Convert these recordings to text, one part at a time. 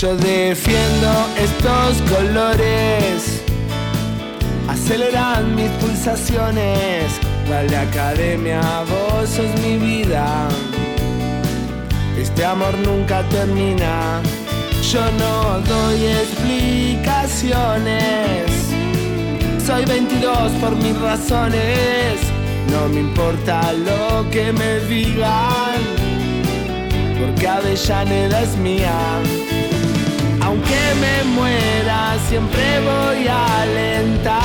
Yo defiendo estos colores, aceleran mis pulsaciones. Vale academia, vos sos mi vida. Este amor nunca termina. Yo no doy explicaciones. Soy 22 por mis razones. No me importa lo que me digan. Porque Avellaneda es mía. Aunque me muera, siempre voy a alentar.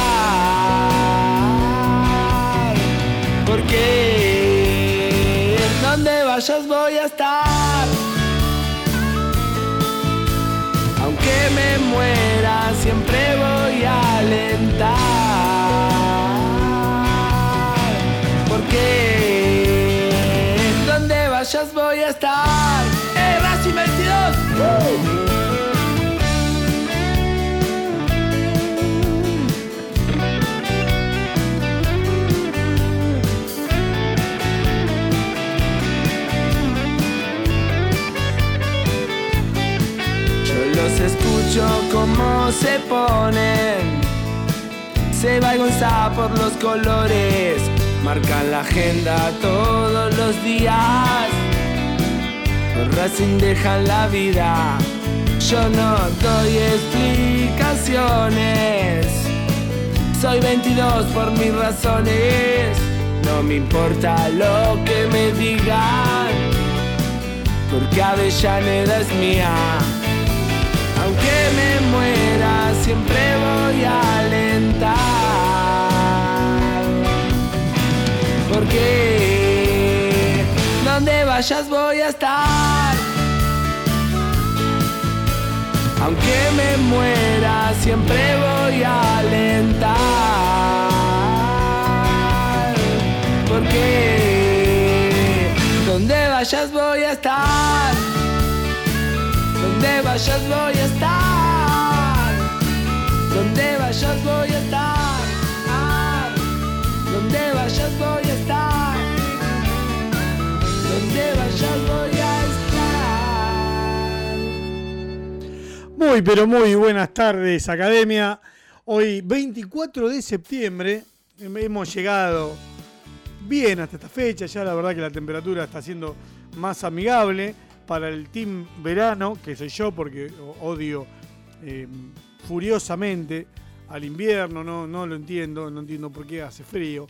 Porque donde vayas voy a estar. Aunque me muera, siempre voy a alentar. Porque donde vayas voy a estar. ¡Eh, Racing 22! Yo escucho como se ponen. Se va por los colores. Marcan la agenda todos los días. Los Racing dejan la vida. Yo no doy explicaciones. Soy 22 por mis razones. No me importa lo que me digan. Porque Avellaneda es mía. Vayas voy a estar. Aunque me muera, siempre voy a alentar. Porque donde vayas voy a estar. Donde vayas voy a estar. Donde vayas voy a estar. Muy, pero muy buenas tardes, Academia. Hoy, 24 de septiembre, hem- hemos llegado bien hasta esta fecha. Ya la verdad que la temperatura está siendo más amigable para el team verano, que soy yo porque odio eh, furiosamente al invierno. No, no lo entiendo, no entiendo por qué hace frío.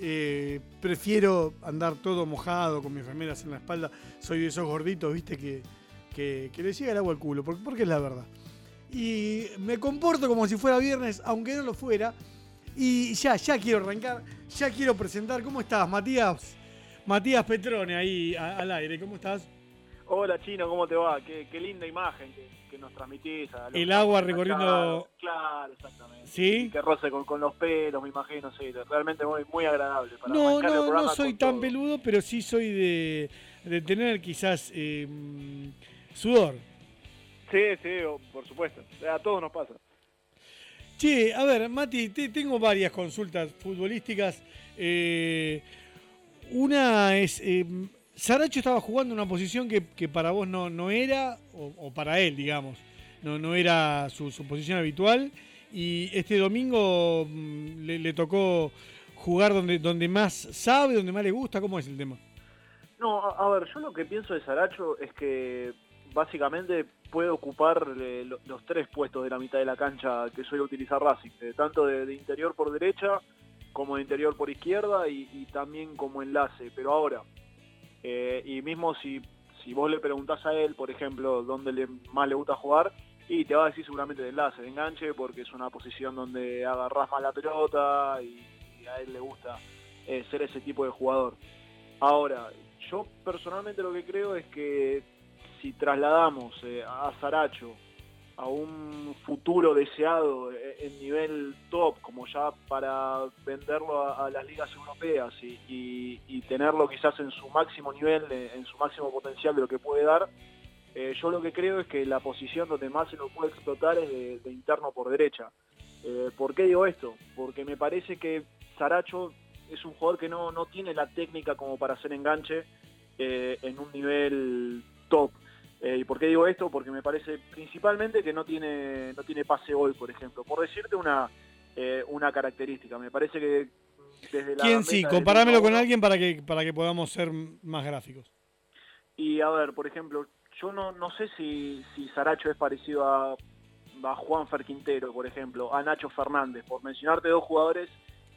Eh, prefiero andar todo mojado con mis remeras en la espalda. Soy de esos gorditos, viste, que, que, que le llega el agua al culo, porque, porque es la verdad. Y me comporto como si fuera viernes, aunque no lo fuera. Y ya, ya quiero arrancar, ya quiero presentar. ¿Cómo estás, Matías? Matías Petrone, ahí a- al aire, ¿cómo estás? Hola Chino, ¿cómo te va? Qué, qué linda imagen que, que nos transmitís. a El agua recorriendo-. Claro, exactamente. ¿Sí? Que roce con, con los pelos, me imagino, sí. Realmente muy, muy agradable. Para No, el no, no soy tan todo. peludo, pero sí soy de, de tener quizás eh, sudor. Sí, sí, por supuesto. A todos nos pasa. Che, a ver, Mati, te- tengo varias consultas futbolísticas. Eh, una es, eh, Saracho estaba jugando una posición que, que para vos no, no era, o, o para él, digamos, no, no era su, su posición habitual. Y este domingo mm, le, le tocó jugar donde, donde más sabe, donde más le gusta. ¿Cómo es el tema? No, a, a ver, yo lo que pienso de Saracho es que básicamente puede ocupar eh, lo- los tres puestos de la mitad de la cancha que suele utilizar Racing, eh, tanto de, interior por derecha como de interior por izquierda y, también como enlace. Pero ahora, eh, y mismo si, vos le preguntás a él, por ejemplo, dónde más le gusta jugar, y te va a decir seguramente de enlace, de enganche, porque es una posición donde agarrás más la pelota y, a él le gusta ser ese tipo de jugador. Ahora, yo personalmente lo que creo es que si trasladamos eh, a Saracho a un futuro deseado eh, en nivel top, como ya para venderlo a, las ligas europeas y, tenerlo quizás en su máximo nivel, eh, en su máximo potencial de lo que puede dar, yo lo que creo es que la posición donde más se lo puede explotar es de, interno por derecha. ¿Por qué digo esto? Porque me parece que Saracho es un jugador que no, no tiene la técnica como para hacer enganche en un nivel top. Eh, ¿Y por qué digo esto? Porque me parece principalmente que no tiene, no tiene pase hoy, por ejemplo. Por decirte una, eh, una característica, me parece que desde la... ¿Quién sí? Comparámelo con alguien para que, para que podamos ser más gráficos. Y a ver, por ejemplo, yo no, no sé si, si Saracho es parecido a, a Juan Ferquintero, por ejemplo, a Nacho Fernández, por mencionarte dos jugadores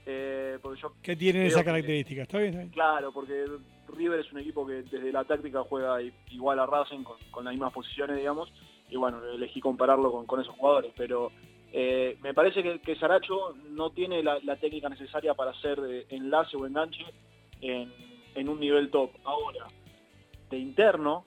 eh, ¿Qué tienen esa característica? ¿Está bien, Claro, porque River es un equipo que desde la táctica juega igual a Racing con, las mismas posiciones, digamos, y bueno, elegí compararlo con, esos jugadores, pero eh, me parece que, que, Saracho no tiene la, técnica necesaria para hacer enlace o enganche en, un nivel top. Ahora, de interno,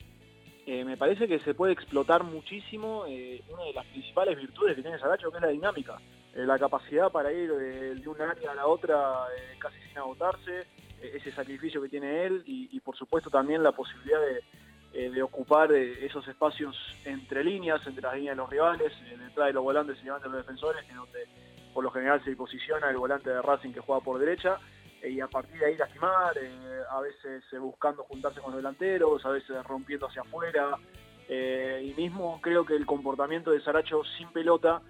eh, me parece que se puede explotar muchísimo eh, una de las principales virtudes que tiene Saracho, que es la dinámica. Eh, la capacidad para ir de, un área a la otra eh, casi sin agotarse, eh, ese sacrificio que tiene él y, por supuesto también la posibilidad de, ocupar esos espacios entre líneas, entre las líneas de los rivales, detrás de los volantes y delante de los defensores, en donde por lo general se posiciona el volante de Racing que juega por derecha, y a partir de ahí lastimar, a veces buscando juntarse con los delanteros, a veces rompiendo hacia afuera, y mismo creo que el comportamiento de Saracho sin pelota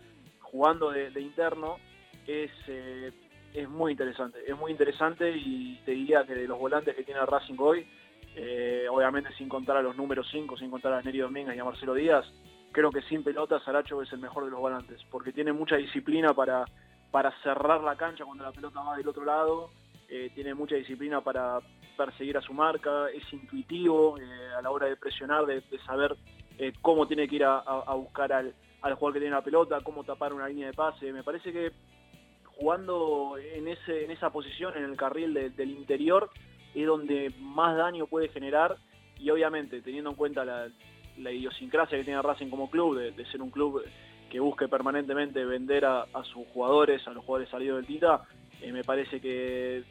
jugando de, interno es, eh, es muy interesante. Es muy interesante y te diría que de los volantes que tiene Racing hoy, eh, obviamente sin contar a los números 5, sin contar a Neri Domínguez y a Marcelo Díaz, creo que sin pelota Saracho es el mejor de los volantes, porque tiene mucha disciplina para, para cerrar la cancha cuando la pelota va del otro lado, eh, tiene mucha disciplina para perseguir a su marca, es intuitivo a la hora de presionar, de, saber cómo tiene que ir a buscar al, al jugador que tiene la pelota, cómo tapar una línea de pase. Me parece que jugando en, ese, en esa posición, en el carril del interior, es donde más daño puede generar y obviamente teniendo en cuenta la, idiosincrasia que tiene Racing como club, de, ser un club que busque permanentemente vender a, sus jugadores, a los jugadores salidos del Tita, eh, me parece que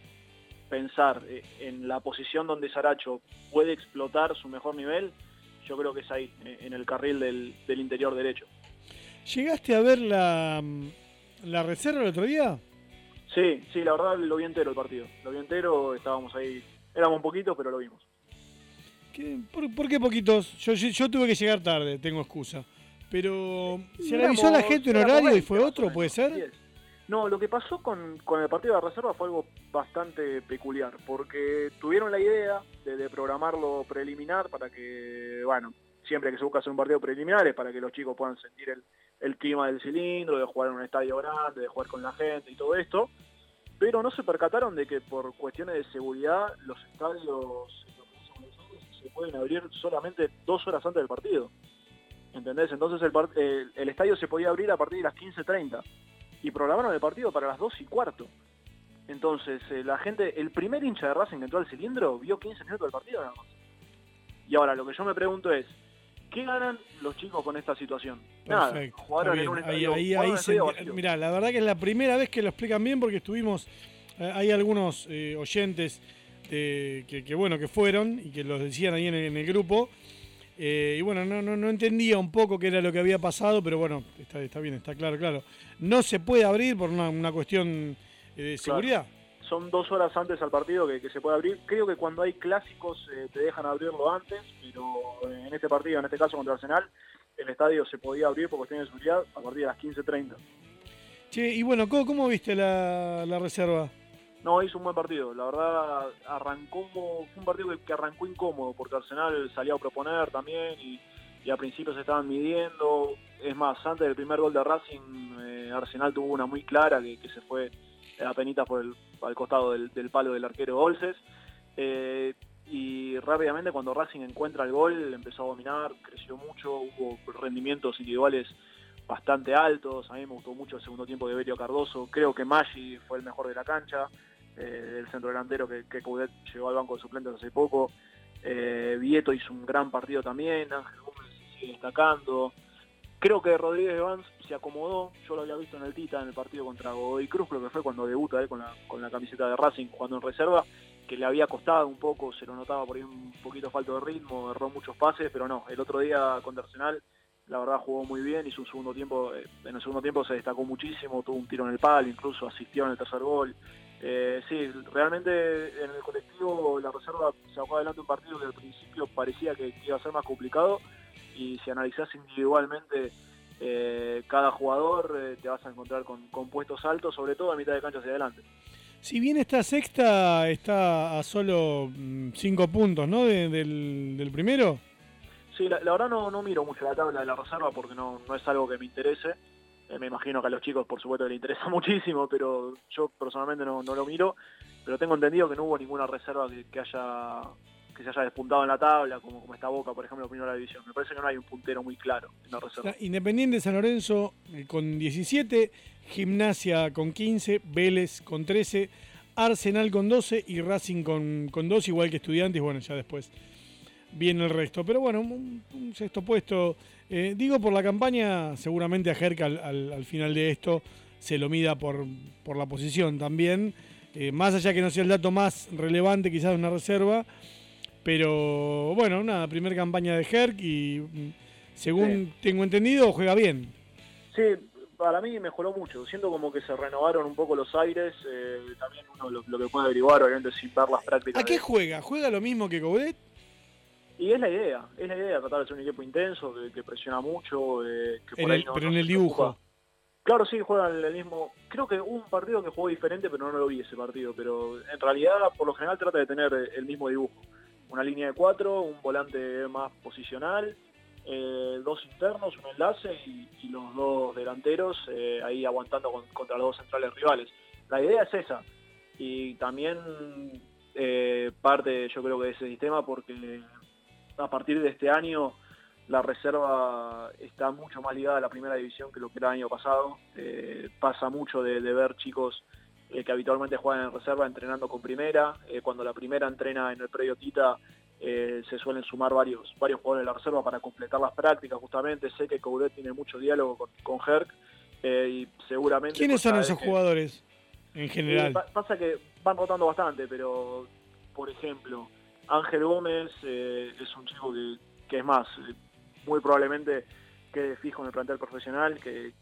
pensar eh, en la posición donde Saracho puede explotar su mejor nivel, yo creo que es ahí, eh, en el carril del interior derecho. ¿Llegaste a ver la, la reserva el otro día? Sí, sí, la verdad lo vi entero el partido. Lo vi entero, estábamos ahí, éramos poquitos, pero lo vimos. por, qué poquitos? Yo, yo, tuve que llegar tarde, tengo excusa. Pero, ¿se le avisó a la gente en horario y fue otro, puede ser? No, lo que pasó con, el partido de reserva fue algo bastante peculiar, porque tuvieron la idea de, de programarlo preliminar para que, bueno, siempre que se busca hacer un partido preliminar es para que los chicos puedan sentir el, el clima del cilindro, de jugar en un estadio grande, de jugar con la gente y todo esto, pero no se percataron de que por cuestiones de seguridad los estadios se pueden abrir solamente dos horas antes del partido. ¿Entendés? Entonces el, estadio se podía abrir a partir de las 15.30 y programaron el partido para las 2 y cuarto. Entonces eh, la gente, el primer hincha de Racing que entró al cilindro vio 15 minutos del partido nada más. Y ahora lo que yo me pregunto es, ¿Qué ganan los chicos con esta situación? Nada, jugaron en un estadio, ahí, ahí, Mira, la verdad que es la primera vez que lo explican bien porque estuvimos, eh, hay algunos eh, oyentes que, bueno, que fueron y que los decían ahí en el, grupo. Eh, y bueno, no, no, no, entendía un poco qué era lo que había pasado, pero bueno, está, está bien, está claro, claro. No se puede abrir por una, cuestión de seguridad son dos horas antes al partido que, se puede abrir. Creo que cuando hay clásicos eh, te dejan abrirlo antes, pero en este partido, en este caso contra Arsenal, el estadio se podía abrir por cuestiones de seguridad a partir de las 15.30. Che, y bueno, ¿cómo, viste la, reserva? No, hizo un buen partido. La verdad, arrancó fue un partido que, arrancó incómodo porque Arsenal salía a proponer también y, y a principio se estaban midiendo. Es más, antes del primer gol de Racing, eh, Arsenal tuvo una muy clara que, que se fue apenas por el, al costado del, palo del arquero Olses. Eh, y rápidamente cuando Racing encuentra el gol empezó a dominar, creció mucho, hubo rendimientos individuales bastante altos, a mí me gustó mucho el segundo tiempo de Berio Cardoso, creo que Maggi fue el mejor de la cancha, eh, el centro delantero que, que Coudet llegó al banco de suplentes hace poco, eh, Vieto hizo un gran partido también, Ángel Gómez sigue destacando, Creo que Rodríguez Evans se acomodó, yo lo había visto en el Tita en el partido contra Godoy Cruz, creo que fue cuando debuta con la, con la camiseta de Racing jugando en reserva, que le había costado un poco, se lo notaba por ahí un poquito falto de ritmo, erró muchos pases, pero no, el otro día contra Arsenal la verdad jugó muy bien, hizo un segundo tiempo, eh, en el segundo tiempo se destacó muchísimo, tuvo un tiro en el palo, incluso asistió en el tercer gol. Eh, sí, realmente en el colectivo la reserva sacó adelante un partido que al principio parecía que iba a ser más complicado y si analizás individualmente eh, cada jugador, eh, te vas a encontrar con, con puestos altos, sobre todo a mitad de cancha hacia adelante. Si bien esta sexta está a solo mm, cinco puntos, ¿no? del, del, primero. Sí, la, verdad no, no, miro mucho la tabla de la reserva porque no, no es algo que me interese. Eh, me imagino que a los chicos, por supuesto, les interesa muchísimo, pero yo personalmente no, no, lo miro. Pero tengo entendido que no hubo ninguna reserva que, haya que se haya despuntado en la tabla, como, como está Boca, por ejemplo, en primera división. Me parece que no hay un puntero muy claro en la reserva. Independiente San Lorenzo eh, con 17, Gimnasia con 15, Vélez con 13, Arsenal con 12 y Racing con, con 2, igual que Estudiantes. Bueno, ya después viene el resto. Pero bueno, un, sexto puesto. Eh, digo por la campaña, seguramente a Jerka al, final de esto se lo mida por, por la posición también. Eh, más allá que no sea el dato más relevante quizás de una reserva. Pero bueno, una primera campaña de Herc y mm, según tengo entendido juega bien. Sí, para mí mejoró mucho. Siento como que se renovaron un poco los aires. Eh, también uno lo, que puede averiguar, obviamente, sin ver las prácticas. ¿A qué juega? ¿Juega lo mismo que Coudet? Y es la idea, es la idea tratar de ser un equipo intenso, que, presiona mucho. Eh, pero en el dibujo. Claro, sí, juegan el mismo. Creo que un partido que jugó diferente, pero no lo vi ese partido. Pero en realidad, por lo general, trata de tener el mismo dibujo. Una línea de cuatro, un volante más posicional, eh, dos internos, un enlace y, los dos delanteros eh, ahí aguantando contra los dos centrales rivales. La idea es esa. Y también eh, parte, yo creo que de ese sistema, porque a partir de este año la reserva está mucho más ligada a la primera división que lo que era el año pasado. pasa mucho de, ver chicos que habitualmente juegan en reserva entrenando con primera. cuando la primera entrena en el predio Tita, eh, se suelen sumar varios, varios jugadores de la reserva para completar las prácticas justamente. Sé que Coudet tiene mucho diálogo con, con Herc eh, y seguramente... ¿Quiénes son esos jugadores en general? pasa que van rotando bastante, pero por ejemplo, Ángel Gómez eh, es un chico que, que es más, muy probablemente quede fijo en el plantel profesional, que,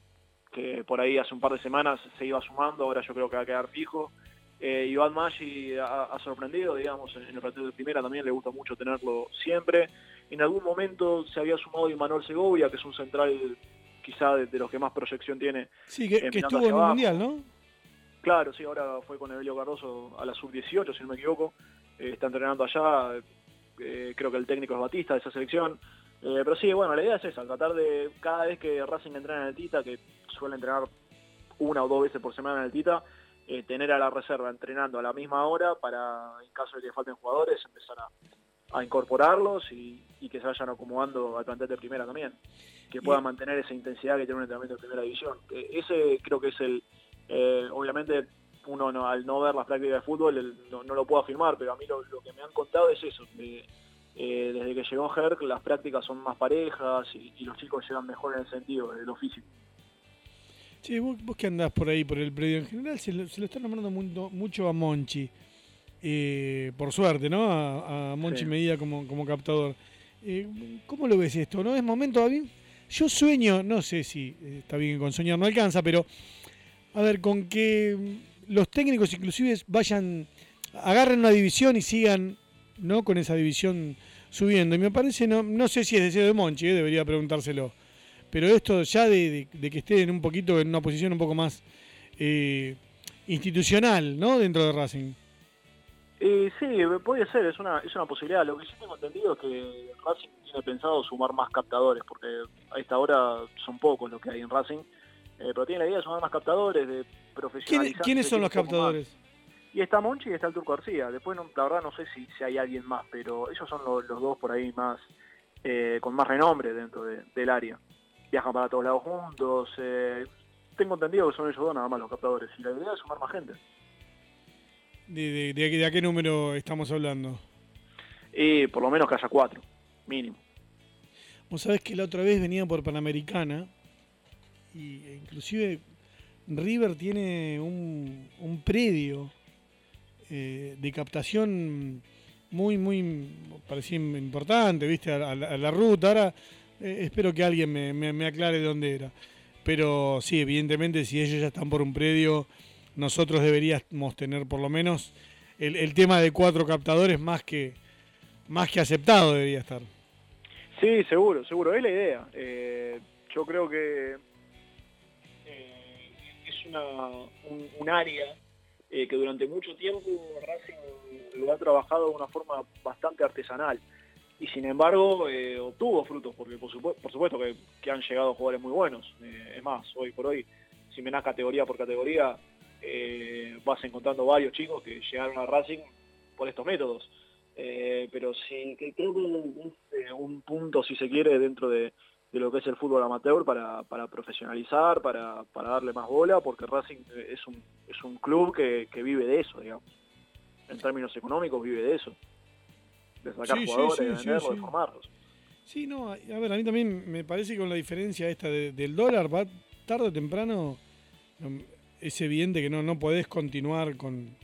que por ahí hace un par de semanas se iba sumando, ahora yo creo que va a quedar fijo. Eh, Iván Maggi ha, sorprendido, digamos, en, el partido de primera también le gusta mucho tenerlo siempre. En algún momento se había sumado Manuel Segovia, que es un central quizá de, los que más proyección tiene. Sí, que, estuvo en el Mundial, ¿no? Claro, sí, ahora fue con Evelio Cardoso a la sub-18, si no me equivoco. Eh, está entrenando allá, eh, creo que el técnico es Batista de esa selección. Eh, pero sí, bueno, la idea es esa, tratar de cada vez que Racing entrena en el Tita, que suele entrenar una o dos veces por semana en el Tita, eh, tener a la reserva entrenando a la misma hora para, en caso de que falten jugadores, empezar a, incorporarlos y, que se vayan acomodando al plantel de primera también. Que puedan mantener esa intensidad que tiene un entrenamiento de primera división. Eh, ese creo que es el, eh, obviamente uno al no ver las prácticas de fútbol no, lo puedo afirmar, pero a mí lo, que me han contado es eso. Desde que llegó Herc las prácticas son más parejas y, y los chicos llegan mejor en el sentido de lo físico. Sí, vos, que andás por ahí, por el predio, en general se lo, se está nombrando mucho a Monchi. Eh, por suerte, ¿no? A, Monchi Medida como, como captador. Eh, ¿Cómo lo ves esto? ¿No es momento, David? Yo sueño, no sé si eh, está bien con soñar no alcanza, pero a ver, con que los técnicos inclusive vayan, agarren una división y sigan, ¿no? Con esa división subiendo. Y me parece, no, no sé si es deseo de Monchi, debería preguntárselo pero esto ya de, que esté en un poquito en una posición un poco más eh, institucional, ¿no? Dentro de Racing. Eh, sí, puede ser, es una, es una posibilidad. Lo que sí tengo entendido es que Racing tiene pensado sumar más captadores, porque a esta hora son pocos los que hay en Racing, eh, pero tiene la idea de sumar más captadores, de profesionalizar. ¿Quiénes son los captadores? Y está Monchi y está el Turco García. Después, la verdad, no sé si, si hay alguien más, pero ellos son los, dos por ahí más eh, con más renombre dentro del área viajan para todos lados juntos. Eh, tengo entendido que son ellos dos nada más los captadores y la idea es sumar más gente. ¿De, de, a qué número estamos hablando? Y por lo menos que haya cuatro, mínimo. Vos sabés que la otra vez venía por Panamericana y e inclusive River tiene un, un predio eh, de captación muy, muy, parecía importante, viste, a, la ruta. Ahora eh, espero que alguien me, aclare de dónde era. Pero sí, evidentemente, si ellos ya están por un predio, nosotros deberíamos tener por lo menos el, tema de cuatro captadores más que, más que aceptado debería estar. Sí, seguro, seguro, es la idea. yo creo que es una, un área eh, que durante mucho tiempo Racing lo ha trabajado de una forma bastante artesanal y sin embargo eh, obtuvo frutos, porque por, supuesto que, han llegado jugadores muy buenos. Eh, es más, hoy por hoy, si me das categoría por categoría, vas encontrando varios chicos que llegaron a Racing por estos métodos. pero sí, que creo que un punto, si se quiere, dentro de, de lo que es el fútbol amateur para, para profesionalizar, para, para, darle más bola, porque Racing es un, es un club que, que, vive de eso, digamos. En términos económicos vive de eso. De sacar jugadores, de venderlos, de formarlos. Sí, no, a ver, a mí también me parece que con la diferencia esta del dólar, va tarde o temprano, es evidente que no, no podés continuar con,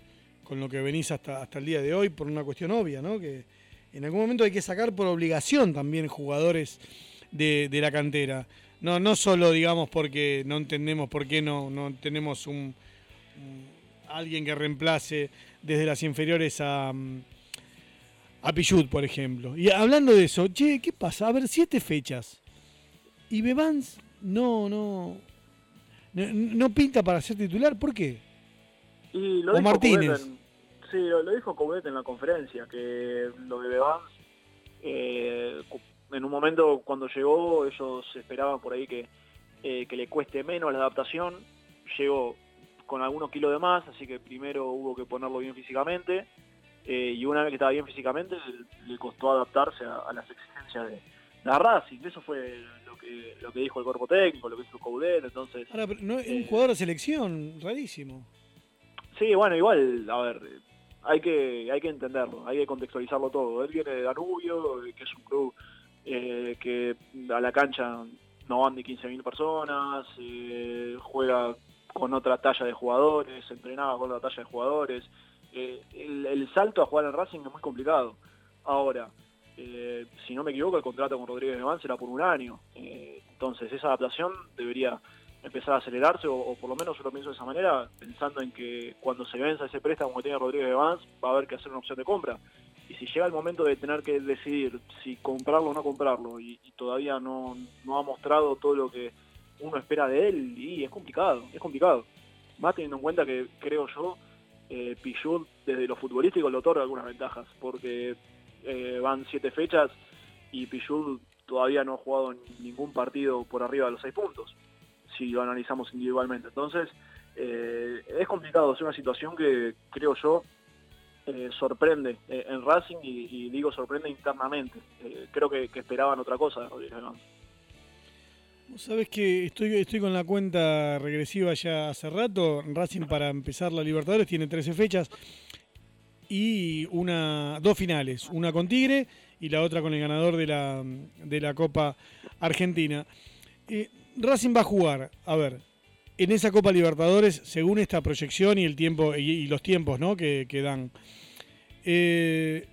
con lo que venís hasta, hasta el día de hoy por una cuestión obvia, ¿no? Que en algún momento hay que sacar por obligación también jugadores de, la cantera. No, no solo, digamos, porque no entendemos por qué no, no tenemos un, alguien que reemplace desde las inferiores a, a Pichut, por ejemplo. Y hablando de eso, che, ¿qué pasa? A ver, siete fechas. Y Bebans no, no, no, pinta para ser titular, ¿por qué? Y lo o Martínez. sí, lo, dijo Coudet en la conferencia, que lo de Bebans eh, en un momento cuando llegó ellos esperaban por ahí que, eh, que le cueste menos la adaptación, llegó con algunos kilos de más, así que primero hubo que ponerlo bien físicamente eh, y una vez que estaba bien físicamente le, costó adaptarse a, las exigencias de, la Racing, eso fue lo que, lo que dijo el cuerpo técnico, lo que dijo Coudet, entonces... Ahora, no es un eh, jugador de selección, rarísimo. Sí, bueno, igual, a ver, hay que, hay que entenderlo, hay que contextualizarlo todo. Él viene de Danubio, que es un club eh, que a la cancha no van ni 15.000 personas, eh, juega con otra talla de jugadores, entrenaba con otra talla de jugadores. Eh, el, salto a jugar en Racing es muy complicado. Ahora, si no me equivoco, el contrato con Rodríguez de será por un año. entonces, esa adaptación debería empezar a acelerarse, o, por lo menos yo lo pienso de esa manera, pensando en que cuando se venza ese préstamo que tiene Rodríguez de Vance, va a haber que hacer una opción de compra y si llega el momento de tener que decidir si comprarlo o no comprarlo y, todavía no, no, ha mostrado todo lo que uno espera de él, y es complicado, es complicado. Más teniendo en cuenta que creo yo, eh, desde lo futbolístico le otorga algunas ventajas, porque eh, van siete fechas y Pichul todavía no ha jugado ningún partido por arriba de los seis puntos, si lo analizamos individualmente. Entonces, eh, es complicado, es una situación que creo yo eh, sorprende eh, en Racing y, digo sorprende internamente. Eh, creo que, esperaban otra cosa Sabes que estoy, estoy con la cuenta regresiva ya hace rato. Racing para empezar la Libertadores tiene 13 fechas y una dos finales, una con Tigre y la otra con el ganador de la, de la Copa Argentina. Racing va a jugar, a ver, en esa Copa Libertadores, según esta proyección y el tiempo y, los tiempos ¿no? que, dan, eh,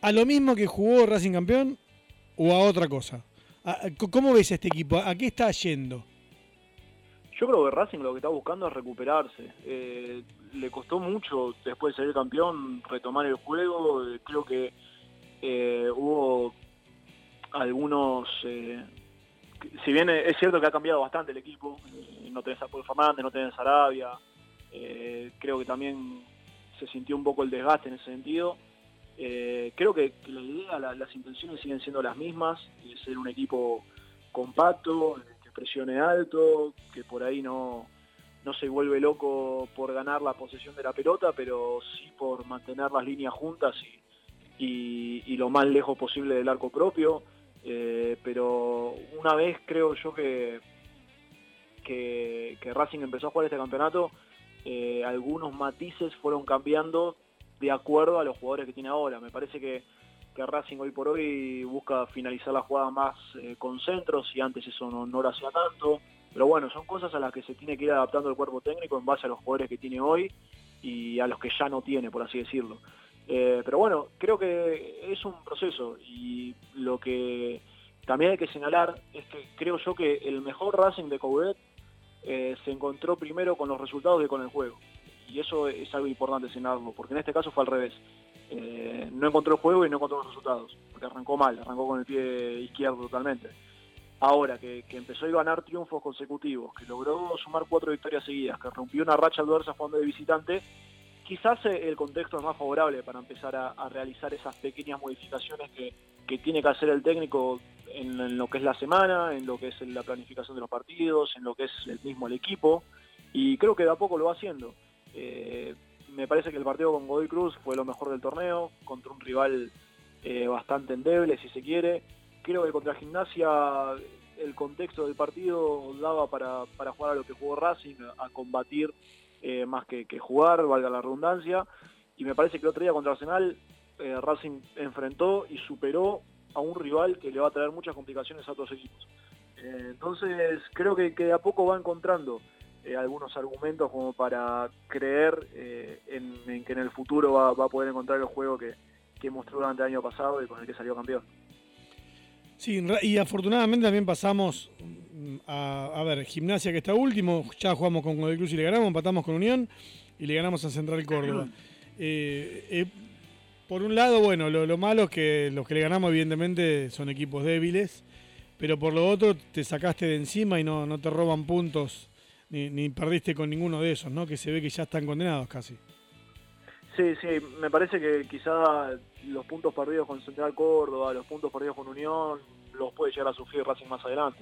¿a lo mismo que jugó Racing Campeón o a otra cosa? ¿Cómo ves este equipo? ¿A qué está yendo? Yo creo que Racing lo que está buscando es recuperarse. Eh, le costó mucho después de ser campeón retomar el juego. Eh, creo que hubo algunos si bien es cierto que ha cambiado bastante el equipo, eh, no tenés a Paul Fernández, no tenés a Arabia, eh, creo que también se sintió un poco el desgaste en ese sentido. Eh, creo que, la idea, las intenciones siguen siendo las mismas, de ser un equipo compacto, que presione alto, que por ahí no, no se vuelve loco por ganar la posesión de la pelota, pero sí por mantener las líneas juntas y lo más lejos posible del arco propio. Eh, pero una vez creo yo que, que, Racing empezó a jugar este campeonato, eh, algunos matices fueron cambiando de acuerdo a los jugadores que tiene ahora. Me parece que, que Racing hoy por hoy busca finalizar la jugada más eh, con centros y antes eso no, no lo hacía tanto. Pero bueno, son cosas a las que se tiene que ir adaptando el cuerpo técnico en base a los jugadores que tiene hoy y a los que ya no tiene, por así decirlo. Eh, pero bueno, creo que es un proceso y lo que también hay que señalar es que creo yo que el mejor Racing de Coudet eh, se encontró primero con los resultados que con el juego. Y eso es algo importante señalarlo, porque en este caso fue al revés. Eh, no encontró el juego y no encontró los resultados, porque arrancó mal, arrancó con el pie izquierdo totalmente. Ahora que, empezó a ganar triunfos consecutivos, que logró sumar cuatro victorias seguidas, que rompió una racha adversa jugando de visitante, quizás el contexto es más favorable para empezar a, realizar esas pequeñas modificaciones que, tiene que hacer el técnico en, lo que es la semana, en lo que es la planificación de los partidos, en lo que es el mismo el equipo, y creo que de a poco lo va haciendo. Eh, me parece que el partido con Godoy Cruz fue lo mejor del torneo, contra un rival eh, bastante endeble, si se quiere. Creo que contra Gimnasia el contexto del partido daba para, jugar a lo que jugó Racing, a, combatir eh, más que, jugar, valga la redundancia. Y me parece que el otro día contra Arsenal, eh, Racing enfrentó y superó a un rival que le va a traer muchas complicaciones a otros equipos. entonces creo que, de a poco va encontrando eh, algunos argumentos como para creer eh, en, que en el futuro va, a poder encontrar el juego que, mostró durante el año pasado y con el que salió campeón. Sí, y afortunadamente también pasamos mm, a, ver, Gimnasia que está último, ya jugamos con Godoy Cruz y le ganamos, empatamos con Unión y le ganamos a Central Córdoba. Eh, por un lado, bueno, lo, malo es que los que le ganamos evidentemente son equipos débiles, pero por lo otro te sacaste de encima y no, no te roban puntos ni, perdiste con ninguno de esos, ¿no? Que se ve que ya están condenados casi. Sí, sí, me parece que quizá los puntos perdidos con Central Córdoba, los puntos perdidos con Unión, los puede llegar a sufrir Racing más adelante.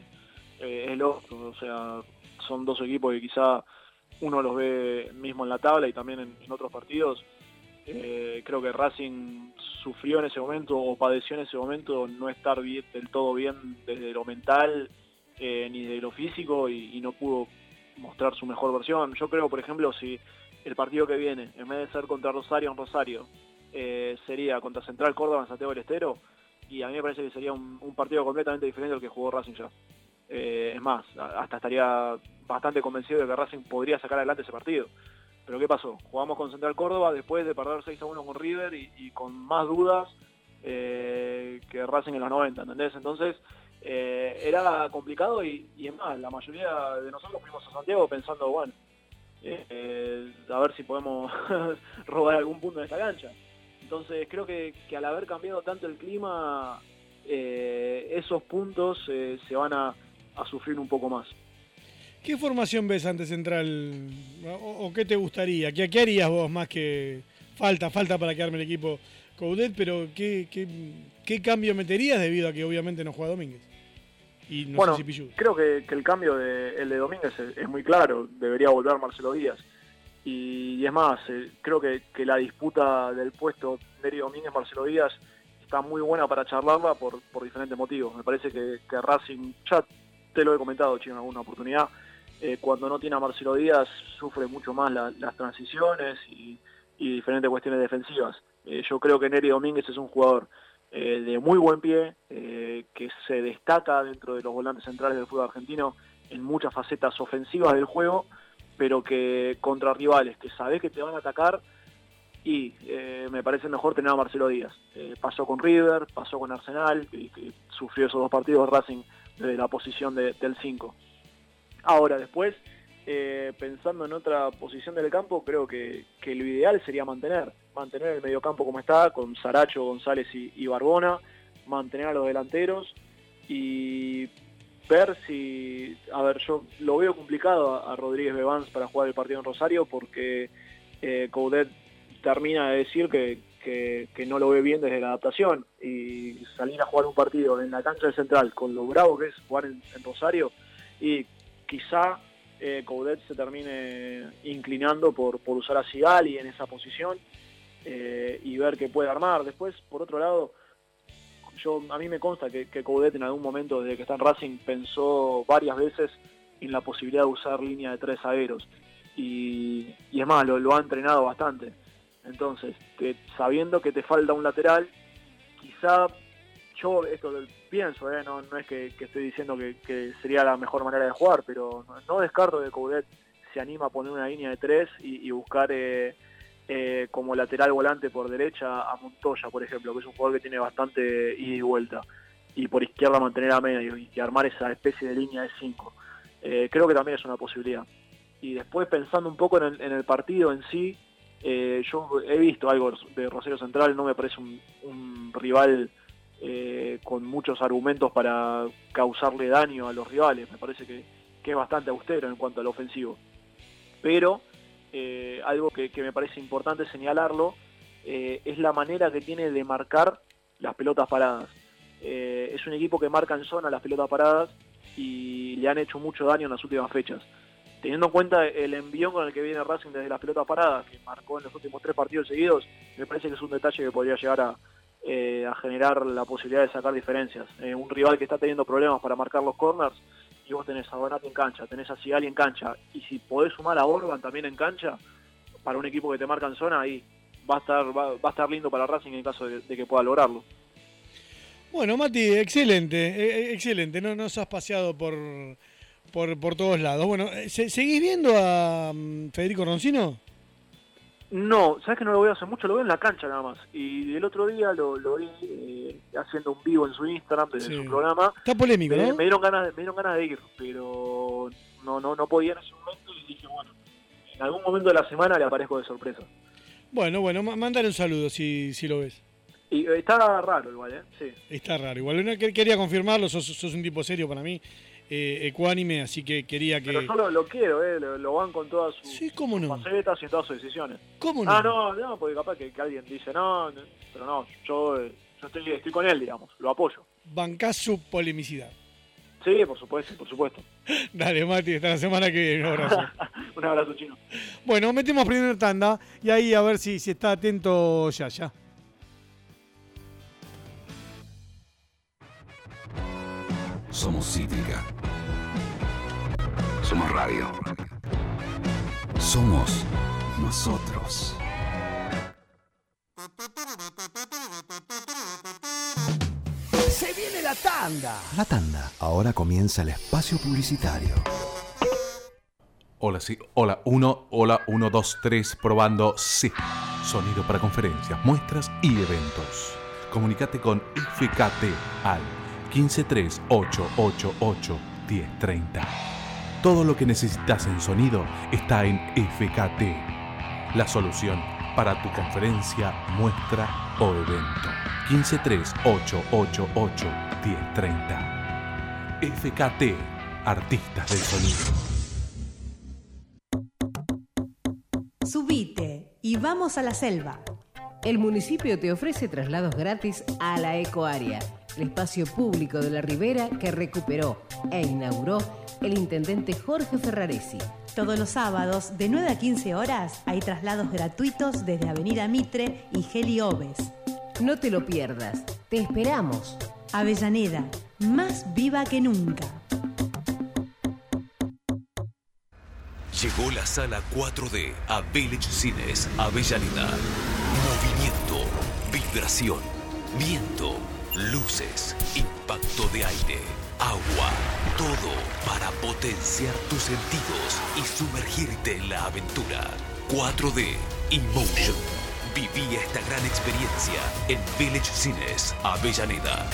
Eh, es lógico, o sea, son dos equipos que quizá uno los ve mismo en la tabla y también en, otros partidos. Eh, creo que Racing sufrió en ese momento o padeció en ese momento no estar del todo bien desde lo mental eh, ni de lo físico y, no pudo mostrar su mejor versión. Yo creo, por ejemplo, si el partido que viene, en vez de ser contra Rosario en Rosario, eh, sería contra Central Córdoba en Santiago del Estero, y a mí me parece que sería un, partido completamente diferente al que jugó Racing ya. Eh, es más, hasta estaría bastante convencido de que Racing podría sacar adelante ese partido. Pero ¿qué pasó? Jugamos con Central Córdoba después de perder 6 a 1 con River y, con más dudas eh, que Racing en los 90, ¿entendés? Entonces, eh, era complicado y, es más, la mayoría de nosotros fuimos a Santiago pensando, bueno, a ver si podemos robar algún punto en esta cancha. Entonces creo que, al haber cambiado tanto el clima, esos puntos se van a, sufrir un poco más. ¿Qué formación ves ante Central? ¿O, qué te gustaría? ¿Qué, ¿Qué, harías vos más que falta, falta para quedarme el equipo Coudet? Pero ¿qué, qué, qué cambio meterías debido a que obviamente no juega Domínguez? bueno, creo que, el cambio de, el de Domínguez es, muy claro, debería volver Marcelo Díaz. Y, es más, eh, creo que, la disputa del puesto Neri Domínguez-Marcelo Díaz está muy buena para charlarla por, diferentes motivos. Me parece que, Racing, ya te lo he comentado, Chino, en alguna oportunidad, eh, cuando no tiene a Marcelo Díaz sufre mucho más las transiciones y, diferentes cuestiones defensivas. Eh, yo creo que Neri Domínguez es un jugador eh, de muy buen pie, que se destaca dentro de los volantes centrales del fútbol argentino en muchas facetas ofensivas del juego, pero que contra rivales que sabes que te van a atacar y me parece mejor tener a Marcelo Díaz. pasó con River, pasó con Arsenal, que, sufrió esos dos partidos Racing desde la posición del 5. Ahora, después, pensando en otra posición del campo, creo que, que lo ideal sería mantener mantener el mediocampo como está, con Saracho, González y, Barbona, mantener a los delanteros y ver si, a ver, yo lo veo complicado a, Rodríguez Bevans para jugar el partido en Rosario porque eh, Coudet termina de decir que, que, no lo ve bien desde la adaptación y salir a jugar un partido en la cancha del central con lo bravo que es jugar en, Rosario y quizá eh, Coudet se termine inclinando por, por usar a Sigali en esa posición eh, y ver qué puede armar. Después, por otro lado, yo a mí me consta que, que Coudet en algún momento desde que está en Racing pensó varias veces en la posibilidad de usar línea de tres aeros y, es más, lo, ha entrenado bastante. Entonces, que, sabiendo que te falta un lateral, quizá yo esto pienso, eh, no, no es que, estoy diciendo que, sería la mejor manera de jugar, pero no, descarto que Coudet se anima a poner una línea de tres y, buscar eh, eh, como lateral volante por derecha a Montoya, por ejemplo, que es un jugador que tiene bastante ida y vuelta, y por izquierda mantener a medio y, armar esa especie de línea de 5. Eh, creo que también es una posibilidad. Y después pensando un poco en el, partido en sí, Eh, yo he visto algo de Rosario Central, no me parece un, rival eh, con muchos argumentos para causarle daño a los rivales, me parece que, es bastante austero en cuanto al ofensivo. Pero eh, algo que, me parece importante señalarlo es la manera que tiene de marcar las pelotas paradas. es un equipo que marca en zona las pelotas paradas y le han hecho mucho daño en las últimas fechas teniendo en cuenta el envión con el que viene Racing desde las pelotas paradas, que marcó en los últimos tres partidos seguidos, me parece que es un detalle que podría llegar a, eh, generar la posibilidad de sacar diferencias. Eh, un rival que está teniendo problemas para marcar los corners, y vos tenés a Donati en cancha, tenés a Sigali en cancha, y si podés sumar a Orban también en cancha, para un equipo que te marca en zona, ahí va a estar, va, a estar lindo para Racing en caso de, que pueda lograrlo. Bueno, Mati, excelente, eh, excelente. No nos has paseado por, por, por todos lados. Bueno, eh, ¿seguís viendo a mm, Federico Roncino? No, sabes que no lo voy a hacer mucho, lo veo en la cancha nada más. Y el otro día lo, vi eh, haciendo un vivo en su Instagram de su programa. Está polémico, me, ¿no? Me dieron, ganas, me dieron ganas de ir, pero no, no, no podía en ese momento y dije, bueno, en algún momento de la semana le aparezco de sorpresa. Bueno, bueno, mándale un saludo si, si lo ves. Y eh, está raro igual, ¿eh? Sí. Está raro. Igual quería confirmarlo, sos, sos un tipo serio para mí eh, ecuánime, así que quería que... Pero yo lo, quiero, eh, lo, van con todas sus, sí, ¿cómo no? facetas y todas sus decisiones. ¿Cómo no? Ah, no, no, porque capaz que, alguien dice no, pero no, yo, eh, yo estoy, estoy con él, digamos, lo apoyo. Bancás su polemicidad. Sí, por supuesto, por supuesto. Dale, Mati, hasta la semana que viene. Un abrazo. un abrazo, chino. Bueno, metemos primera tanda y ahí a ver si, si está atento ya, ya. Somos Cítrica. Somos radio. Somos nosotros. Se viene la tanda. La tanda. Ahora comienza el espacio publicitario. Hola, sí. Hola, uno, hola, uno, dos, tres, probando. Sí. Sonido para conferencias, muestras y eventos. Comunicate con FKT al 153-888-1030. Todo lo que necesitas en sonido está en FKT, la solución para tu conferencia, muestra o evento. 153-888-1030. FKT, Artistas del Sonido. Subite y vamos a la selva. El municipio te ofrece traslados gratis a la ecoárea el espacio público de la Ribera que recuperó e inauguró el intendente Jorge Ferraresi. Todos los sábados, de 9 a 15 horas, hay traslados gratuitos desde Avenida Mitre y Geli Oves. No te lo pierdas, te esperamos. Avellaneda, más viva que nunca. Llegó la sala 4D a Village Cines, Avellaneda. Movimiento, vibración, viento luces, impacto de aire, agua, todo para potenciar tus sentidos y sumergirte en la aventura. 4D Emotion. Viví esta gran experiencia en Village Cines, Avellaneda.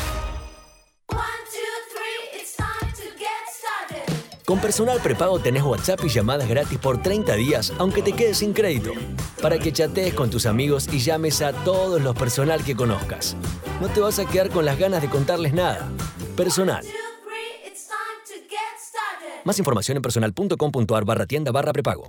Con personal prepago tenés WhatsApp y llamadas gratis por 30 días, aunque te quedes sin crédito. Para que chatees con tus amigos y llames a todos los personal que conozcas. No te vas a quedar con las ganas de contarles nada. Personal. Más información en personal.com.ar barra tienda barra prepago.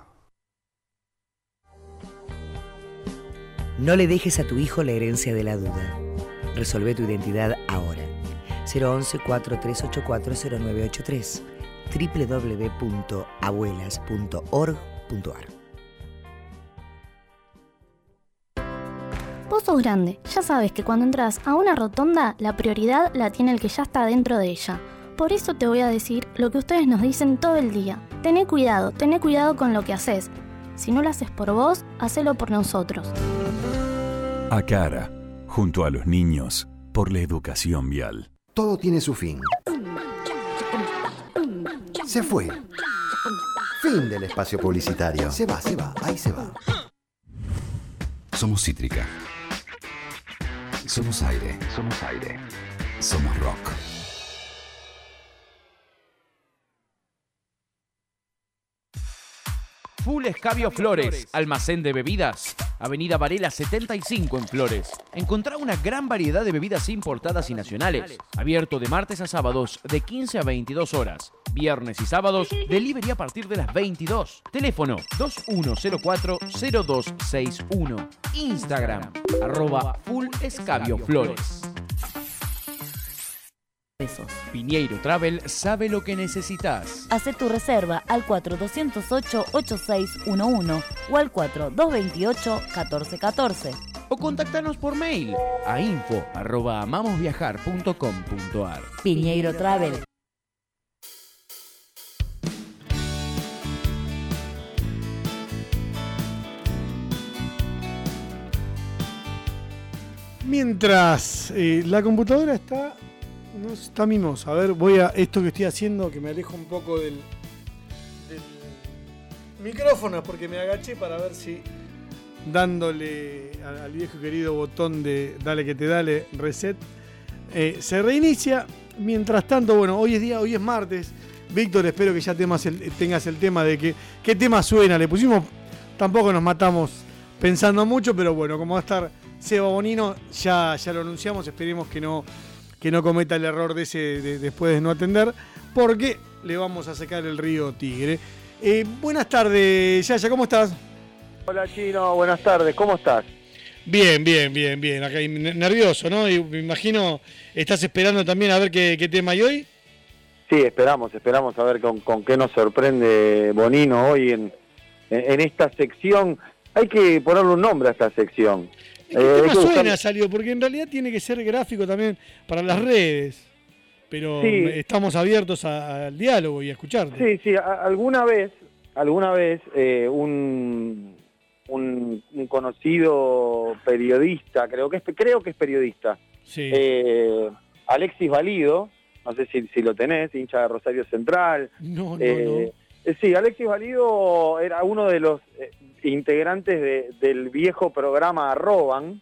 No le dejes a tu hijo la herencia de la duda. Resolve tu identidad ahora. 011-4384-0983 www.abuelas.org.ar Vos sos grande, ya sabes que cuando entras a una rotonda, la prioridad la tiene el que ya está dentro de ella. Por eso te voy a decir lo que ustedes nos dicen todo el día. Tené cuidado, tené cuidado con lo que haces. Si no lo haces por vos, hacelo por nosotros. A cara junto a los niños, por la educación vial. Todo tiene su fin. Se fue. Fin del espacio publicitario. Se va, se va, ahí se va. Somos Cítrica. Somos aire. Somos aire. Somos rock. Full Escabio Flores, almacén de bebidas. Avenida Varela 75 en Flores. Encontrá una gran variedad de bebidas importadas y nacionales. Abierto de martes a sábados de 15 a 22 horas. Viernes y sábados, delivery a partir de las 22. Teléfono 2104-0261. Instagram, arroba Full Escabio Flores. Piñeiro Travel sabe lo que necesitas. Haz tu reserva al 4208-8611 o al 4228-1414. O contactanos por mail a info arroba amamosviajar.com.ar. Piñeiro Travel. Mientras eh, la computadora está. No está mimosa. A ver, voy a. Esto que estoy haciendo, que me alejo un poco del. del micrófono, porque me agaché para ver si. Dándole al, viejo querido botón de dale que te dale, reset. eh, se reinicia. Mientras tanto, bueno, hoy es día, hoy es martes. Víctor, espero que ya temas tengas el tema de que qué tema suena. Le pusimos, tampoco nos matamos pensando mucho, pero bueno, como va a estar Seba Bonino, ya, ya lo anunciamos, esperemos que no, que no cometa el error de ese de- después de no atender, porque le vamos a sacar el río Tigre. Eh, buenas tardes, Yaya, ¿cómo estás? Hola Chino, buenas tardes, ¿cómo estás? Bien, bien, bien, bien. Acá nervioso, ¿no? Y me imagino, estás esperando también a ver qué, qué tema hay hoy. Sí, esperamos, esperamos a ver con, con qué nos sorprende Bonino hoy en, en, en esta sección. Hay que ponerle un nombre a esta sección. ¿Qué Eh, tema suena salió? Porque en realidad tiene que ser gráfico también para las redes. Pero Sí. estamos abiertos a- al diálogo y a escucharte. Sí, sí, a- alguna vez, alguna vez eh, un, un, un conocido periodista, creo que es, creo que es periodista, Sí. eh, Alexis Valido, no sé si, si lo tenés, hincha de Rosario Central. No, no, Eh, eh, Sí, Alexis Valido era uno de los eh, integrantes de- del viejo programa Arroban.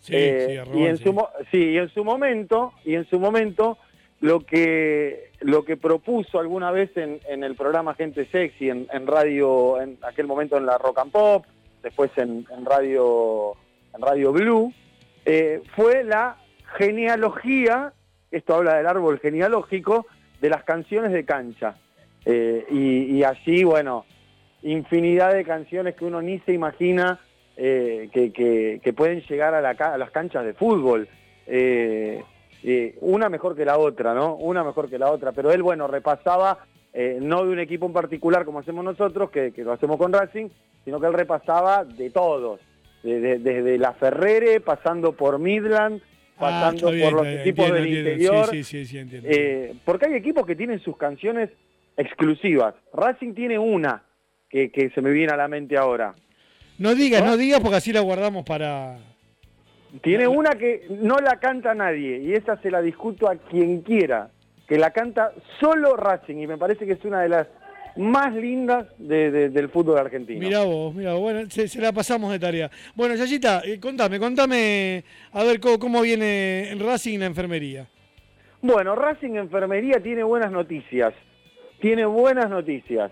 Sí, Eh, sí, Arroban, y en sí. su sí, y en su momento, y en su momento lo que lo que propuso alguna vez en, en el programa Gente Sexy en, en radio, en aquel momento en la Rock and Pop, después en, en radio en Radio Blue, eh, fue la genealogía, esto habla del árbol genealógico, de las canciones de cancha. Eh, y, y allí, bueno, infinidad de canciones que uno ni se imagina eh, que, que- que pueden llegar a, la a las canchas de fútbol. Eh, una mejor que la otra, ¿no? Una mejor que la otra. Pero él, bueno, repasaba, no de un equipo en particular como hacemos nosotros, que, que lo hacemos con Racing, sino que él repasaba de todos. de- de- desde la Ferrere, pasando por Midland, Ah, pasando bien, por los bien, equipos del interior. Sí, sí, sí, entiendo. Porque hay equipos que tienen sus canciones exclusivas. Racing tiene una que, que se me viene a la mente ahora. No digas, no digas porque así la guardamos para. Tiene una que no la canta nadie y esa se la discuto a quien quiera, que la canta solo Racing y me parece que es una de las más lindas de- de- del fútbol argentino. Mirá vos, mirá vos. Bueno, se, se la pasamos de tarea. Bueno, Yayita, eh, contame, contame a ver cómo, cómo viene en Racing la enfermería. Bueno, Racing Enfermería tiene buenas noticias. Tiene buenas noticias.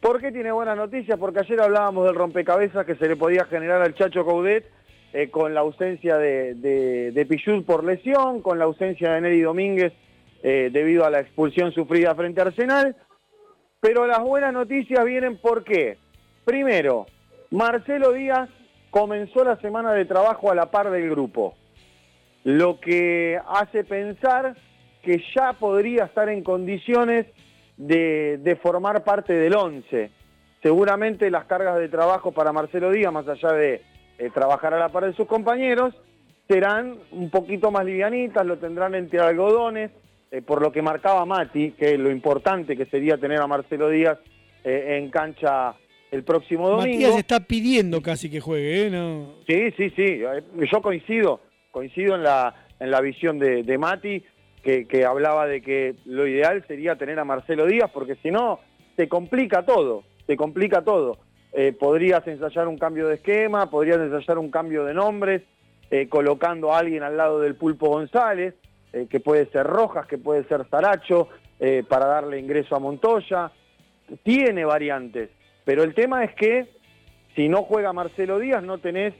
¿Por qué tiene buenas noticias? Porque ayer hablábamos del rompecabezas que se le podía generar al Chacho Coudet eh, con la ausencia de, de, por lesión, con la ausencia de Neri Domínguez eh, debido a la expulsión sufrida frente a Arsenal. Pero las buenas noticias vienen por qué. Primero, Marcelo Díaz comenzó la semana de trabajo a la par del grupo lo que hace pensar que ya podría estar en condiciones de, de formar parte del 11. Seguramente las cargas de trabajo para Marcelo Díaz, más allá de eh, trabajar a la par de sus compañeros, serán un poquito más livianitas, lo tendrán entre algodones, eh, por lo que marcaba Mati, que lo importante que sería tener a Marcelo Díaz eh, en cancha el próximo domingo. Matías está pidiendo casi que juegue, ¿eh? No. Sí, sí, sí, yo coincido, coincido en la, en la visión de, de Mati, que, que hablaba de que lo ideal sería tener a Marcelo Díaz, porque si no, te complica todo, te complica todo. Eh, podrías ensayar un cambio de esquema, podrías ensayar un cambio de nombres, eh, colocando a alguien al lado del Pulpo González, eh, que puede ser Rojas, que puede ser Zaracho, eh, para darle ingreso a Montoya. Tiene variantes, pero el tema es que si no juega Marcelo Díaz no tenés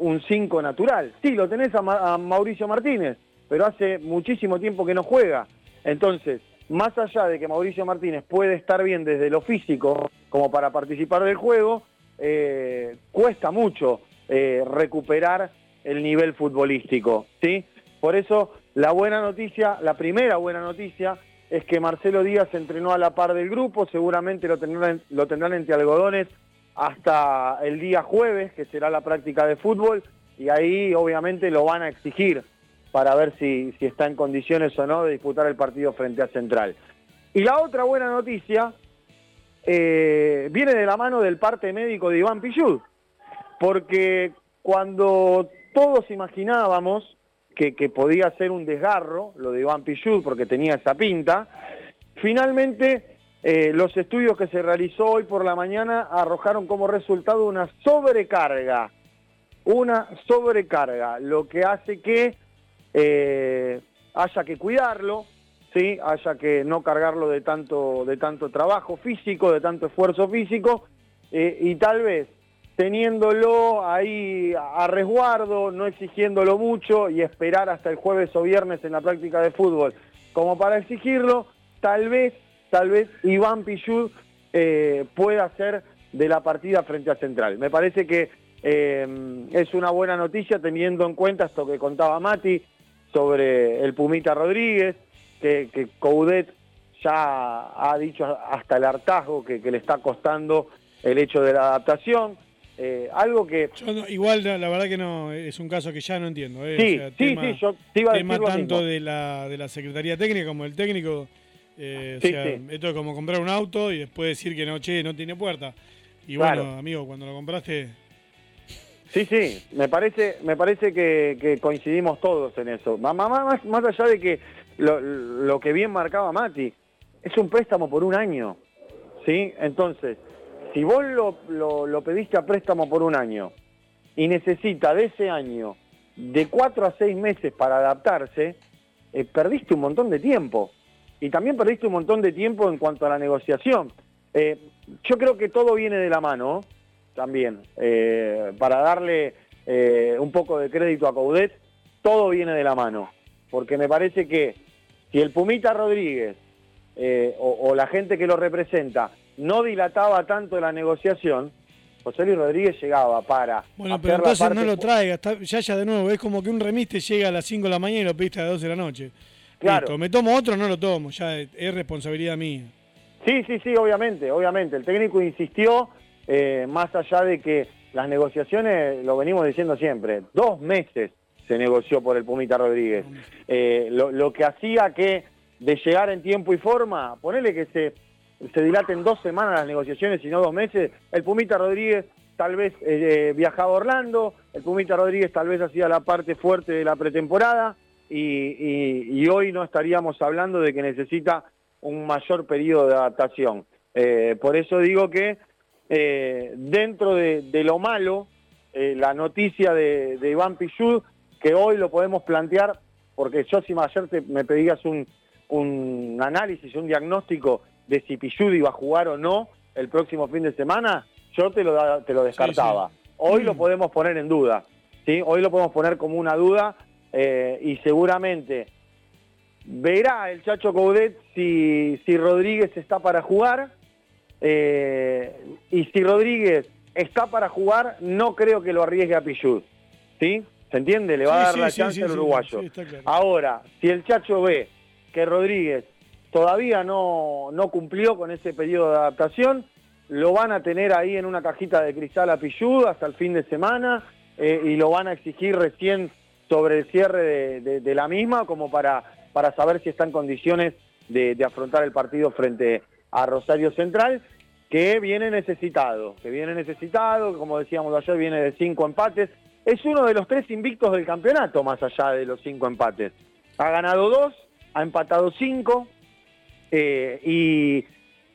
un 5 natural. Sí, lo tenés a Mauricio Martínez, pero hace muchísimo tiempo que no juega. Entonces, más allá de que Mauricio Martínez puede estar bien desde lo físico como para participar del juego, eh, cuesta mucho eh, recuperar el nivel futbolístico, ¿sí? Por eso la buena noticia, la primera buena noticia es que Marcelo Díaz entrenó a la par del grupo, seguramente lo tendrán, lo tendrán entre algodones hasta el día jueves, que será la práctica de fútbol, y ahí obviamente lo van a exigir para ver si, está en condiciones o no de disputar el partido frente a Central. Y la otra buena noticia eh, viene de la mano del parte médico de Iván Pichud, porque cuando todos imaginábamos que, que podía ser un desgarro, lo de Iván Pichud, porque tenía esa pinta, finalmente eh, los estudios que se realizó hoy por la mañana arrojaron como resultado una sobrecarga, una sobrecarga, lo que hace que eh, haya que cuidarlo, ¿sí? haya que no cargarlo de tanto, de tanto trabajo físico, de tanto esfuerzo físico, eh, y tal vez teniéndolo ahí a resguardo, no exigiéndolo mucho y esperar hasta el jueves o viernes en la práctica de fútbol como para exigirlo, tal vez, tal vez Iván Pichud eh, pueda ser de la partida frente a Central. Me parece que es una buena noticia teniendo en cuenta esto que contaba Mati sobre el Pumita Rodríguez, que, que Coudet ya ha dicho hasta el hartazgo que, que le está costando el hecho de la adaptación. Eh, algo que Yo no- igual, la, la verdad que no, es un caso que ya no entiendo. ¿eh? Sí, O sea, sí, tema, sí, yo te iba a tema decir tanto mismo. de la, de la Secretaría Técnica como del técnico. eh, Sí, o sea, sí. esto es como comprar un auto y después decir que no, che, no tiene puerta. Y Claro. bueno, amigo, cuando lo compraste, Sí, sí, me parece, me parece que, coincidimos todos en eso. Más, allá de que lo, que bien marcaba Mati, es un préstamo por un año, ¿sí? Entonces, si vos lo pediste a préstamo por un año y necesita de ese año de cuatro a seis meses para adaptarse, eh, perdiste un montón de tiempo. Y también perdiste un montón de tiempo en cuanto a la negociación. Eh, yo creo que todo viene de la mano, también, eh, para darle eh, un poco de crédito a Coudet, todo viene de la mano. Porque me parece que si el Pumita Rodríguez eh, o, o la gente que lo representa no dilataba tanto la negociación, José Luis Rodríguez llegaba para bueno, pero entonces parte no lo traigas, está- ya ya de nuevo, es como que un remis te llega a las 5 de la mañana y lo pediste a las 12 de la noche. Claro. Listo, me tomo otro, no lo tomo, ya es, es responsabilidad mía. Sí, sí, sí, obviamente, obviamente. El técnico insistió, eh, más allá de que las negociaciones, lo venimos diciendo siempre, dos meses se negoció por el Pumita Rodríguez. Eh, lo, que hacía que de llegar en tiempo y forma, ponerle que se, se dilaten dos semanas las negociaciones y no dos meses, el Pumita Rodríguez tal vez eh, viajaba a Orlando, el Pumita Rodríguez tal vez hacía la parte fuerte de la pretemporada y, hoy no estaríamos hablando de que necesita un mayor periodo de adaptación. Por eso digo que eh, dentro de, de lo malo, eh, la noticia de, de Iván Pichud, que hoy lo podemos plantear, porque yo si ayer te- me pedías un, un análisis, un diagnóstico de si Pichud iba a jugar o no el próximo fin de semana, yo te lo, te lo descartaba. Hoy lo podemos poner en duda, ¿sí? Hoy lo podemos poner como una duda eh, y seguramente verá el Chacho Coudet si, si Rodríguez está para jugar eh, y si Rodríguez está para jugar, no creo que lo arriesgue a Pichud. ¿Sí? ¿Se entiende? Le va a dar sí, la sí, chance al uruguayo. claro. Ahora, si el Chacho ve que Rodríguez todavía no, no cumplió con ese periodo de adaptación, lo van a tener ahí en una cajita de cristal a Pichud hasta el fin de semana eh, y lo van a exigir recién sobre el cierre de, de- de la misma como para, para saber si está en condiciones de, de afrontar el partido frente a Rosario Central, que viene necesitado, que viene necesitado, como decíamos ayer, viene de cinco empates, es uno de los tres invictos del campeonato, más allá de los cinco empates. Ha ganado dos, ha empatado cinco, eh, y,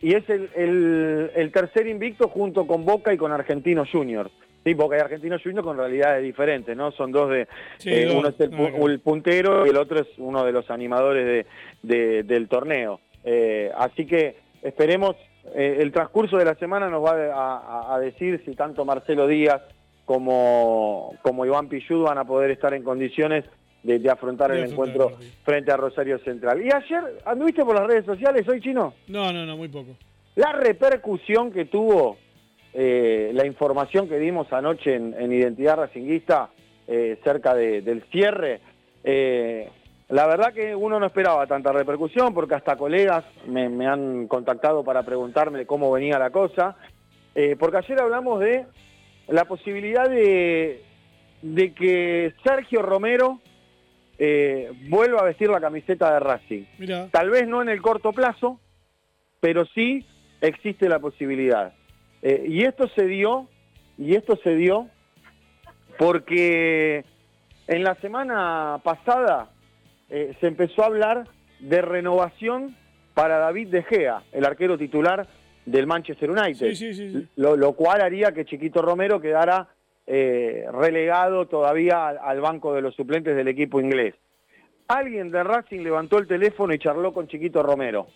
y es el, el- el tercer invicto junto con Boca y con Argentino Junior. Sí, Boca y Argentino Junior con realidades diferentes, ¿no? Son dos de... Sí, eh, uno es el, el puntero y el otro es uno de los animadores de, de- del torneo. Eh, así que esperemos, eh, el transcurso de la semana nos va a, a- a decir si tanto Marcelo Díaz como, como Iván Pichud van a poder estar en condiciones de, de afrontar el encuentro frente a Rosario Central. ¿Y ayer anduviste por las redes sociales hoy, Chino? No, no, no, muy poco. La repercusión que tuvo eh, la información que dimos anoche en, en Identidad Racinguista eh, cerca de- del cierre, eh, la verdad que uno no esperaba tanta repercusión porque hasta colegas me, me han contactado para preguntarme cómo venía la cosa, eh, porque ayer hablamos de la posibilidad de, de que Sergio Romero eh, vuelva a vestir la camiseta de Racing. Tal vez no en el corto plazo, pero sí existe la posibilidad. Eh, y esto se dio, y esto se dio porque en la semana pasada eh, se empezó a hablar de renovación para David De Gea, el arquero titular del Manchester United. Sí, sí, sí. Lo, lo cual haría que Chiquito Romero quedara eh, relegado todavía al, al banco de los suplentes del equipo inglés. Alguien de Racing levantó el teléfono y charló con Chiquito Romero.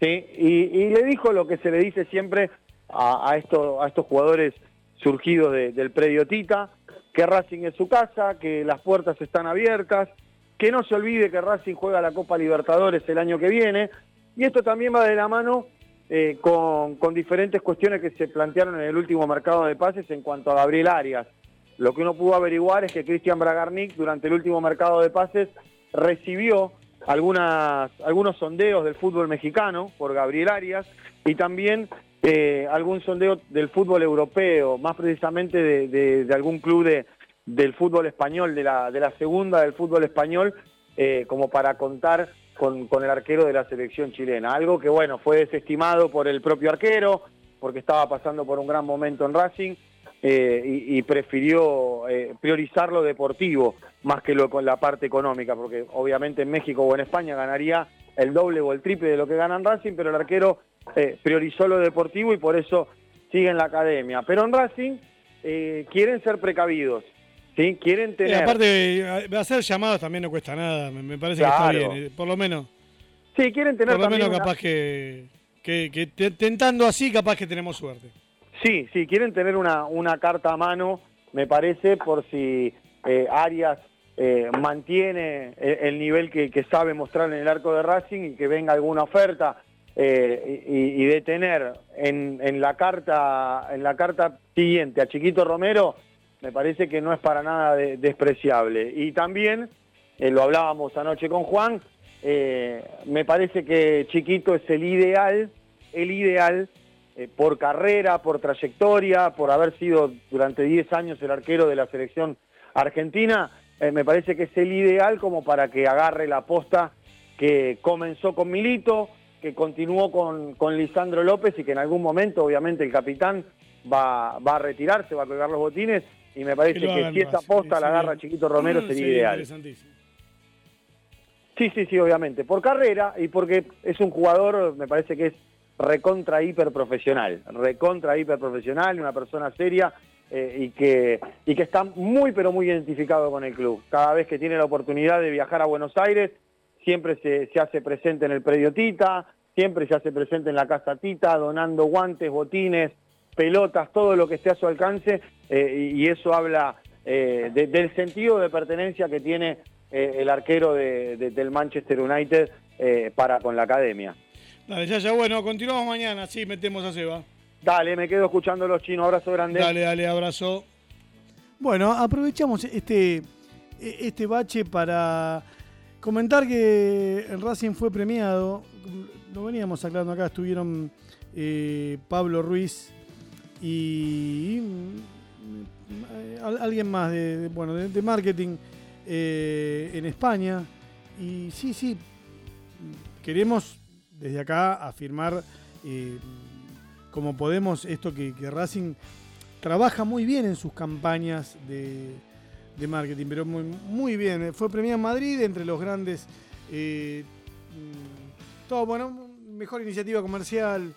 ¿sí? Y, y le dijo lo que se le dice siempre a, a esto- a estos jugadores surgidos de- del predio Tita, que Racing es su casa, que las puertas están abiertas, que no se olvide que Racing juega la Copa Libertadores el año que viene, y esto también va de la mano eh, con, diferentes cuestiones que se plantearon en el último mercado de pases en cuanto a Gabriel Arias. Lo que uno pudo averiguar es que Cristian Bragarnik durante el último mercado de pases recibió algunos sondeos del fútbol mexicano por Gabriel Arias y también eh, algún sondeo del fútbol europeo, más precisamente de algún club de, del fútbol español, de la, de la segunda del fútbol español, eh, como para contar con, con el arquero de la selección chilena. Algo que, bueno, fue desestimado por el propio arquero, porque estaba pasando por un gran momento en Racing, eh, y, prefirió eh, priorizar lo deportivo más que lo con la parte económica, porque obviamente en México o en España ganaría el doble o el triple de lo que gana en Racing, pero el arquero priorizó lo deportivo y por eso sigue en la academia. Pero en Racing quieren ser precavidos, ¿sí? quieren Eh, tener... aparte, eh, hacer llamados también no cuesta nada, me, parece que está bien. eh, Por lo menos, Sí, quieren tener por lo menos una- capaz que, que, que te- tentando así, capaz que tenemos suerte. Sí, sí, quieren tener una, una carta a mano, me parece, por si eh, Arias eh, mantiene el, el nivel que, que sabe mostrar en el arco de Racing y que venga alguna oferta eh, y, y de tener en, en la carta en la carta siguiente a Chiquito Romero, me parece que no es para nada de- despreciable. Y también, eh, lo hablábamos anoche con Juan, eh, me parece que Chiquito es el ideal, el ideal eh, por carrera, por trayectoria, por haber sido durante 10 años el arquero de la selección argentina, me parece que es el ideal como para que agarre la posta que comenzó con Milito, que continuó con, con Lisandro López y que en algún momento obviamente el capitán va, va a retirarse, va a colgar los botines y me parece Que lo que hagan si esa posta la agarra Chiquito Romero Mm, sería sería ideal. interesantísimo. Sí, sí, sí, obviamente. Por carrera y porque es un jugador, me parece que es recontra hiper profesional, recontra hiper profesional, una persona seria eh, y, que, y que está muy pero muy identificado con el club. Cada vez que tiene la oportunidad de viajar a Buenos Aires, siempre se, se hace presente en el predio Tita, siempre se hace presente en la casa Tita, donando guantes, botines, pelotas, todo lo que esté a su alcance, eh, y, eso habla eh, de- del sentido de pertenencia que tiene eh, el arquero de- de- del Manchester United eh, para con la academia. Dale, ya, ya, bueno, continuamos mañana, sí, metemos a Seba. Dale, me quedo escuchando los chinos, abrazo grande. Dale, dale, abrazo. Bueno, aprovechamos este, este bache para comentar que el Racing fue premiado. Lo veníamos aclarando acá, estuvieron eh, Pablo Ruiz y eh, al- alguien más de, bueno, de, marketing eh, en España. Y sí, sí, queremos desde acá afirmar eh, como podemos esto que, Racing trabaja muy bien en sus campañas de, de marketing, pero muy, muy bien. Fue premiada en Madrid entre los grandes. eh, mm, todo, bueno, mejor iniciativa comercial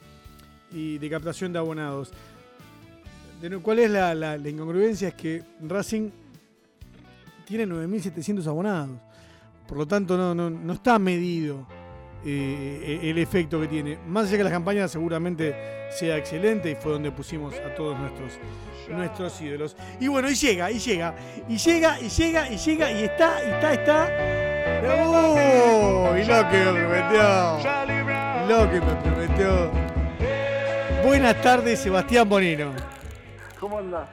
y de captación de abonados. ¿Cuál es la, la- incongruencia? Es que Racing tiene 9.700 abonados. Por lo tanto, no, no, no está medido eh, el efecto que tiene. Más allá que la campaña seguramente sea excelente y fue donde pusimos a todos nuestros, nuestros ídolos. Y bueno, y llega, y llega, y llega, y llega, y llega, y está, y está, está. ¡Uy! Lo que me prometió. Lo que me prometió. Buenas tardes, Sebastián Bonino. ¿Cómo andás?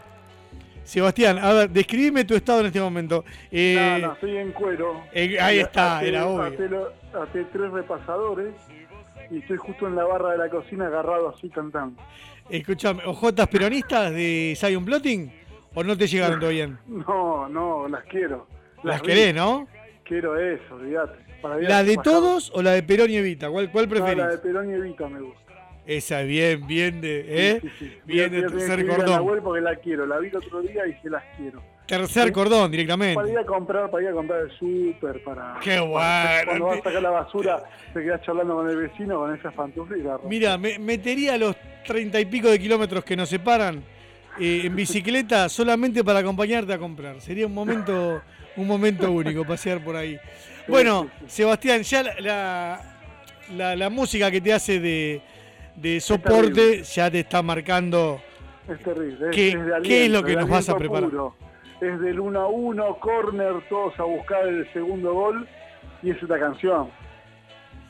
Sebastián, a ver, describime tu estado en este momento. Eh, no, no, estoy en cuero. eh, ahí está, até- era obvio. Lo- até tres repasadores y estoy justo en la barra de la cocina agarrado así cantando. Escuchame, ¿ojotas peronistas de Zion Plotting? ¿O no te llegaron todavía? No, no, las quiero. Las vi. querés, ¿no? Quiero eso, olvídate. ¿La de todos o la de Perón y Evita? ¿Cuál, cuál No, preferís? la de Perón y Evita me gusta. Esa, bien, bien de, ¿eh? Bien de tercer cordón. Nahuel porque la quiero. La vi el otro día y se las quiero. Tercer Sí. cordón directamente. Para ir a comprar, para ir a comprar el súper, para... Qué bueno. Cuando vas a sacar la basura, te quedás charlando con el vecino con esas pantuflas la. Mira, me metería los treinta y pico de kilómetros que nos separan eh, en bicicleta solamente para acompañarte a comprar. Sería un momento, un momento único pasear por ahí. Bueno, Sebastián, ya la, la, la- la música que te hace de, de soporte ya te está marcando. Es terrible. ¿Qué- es de qué aliento, es lo que nos vas a aliento preparar? puro. Es del 1 a 1, corner, todos a buscar el segundo gol y es esta canción.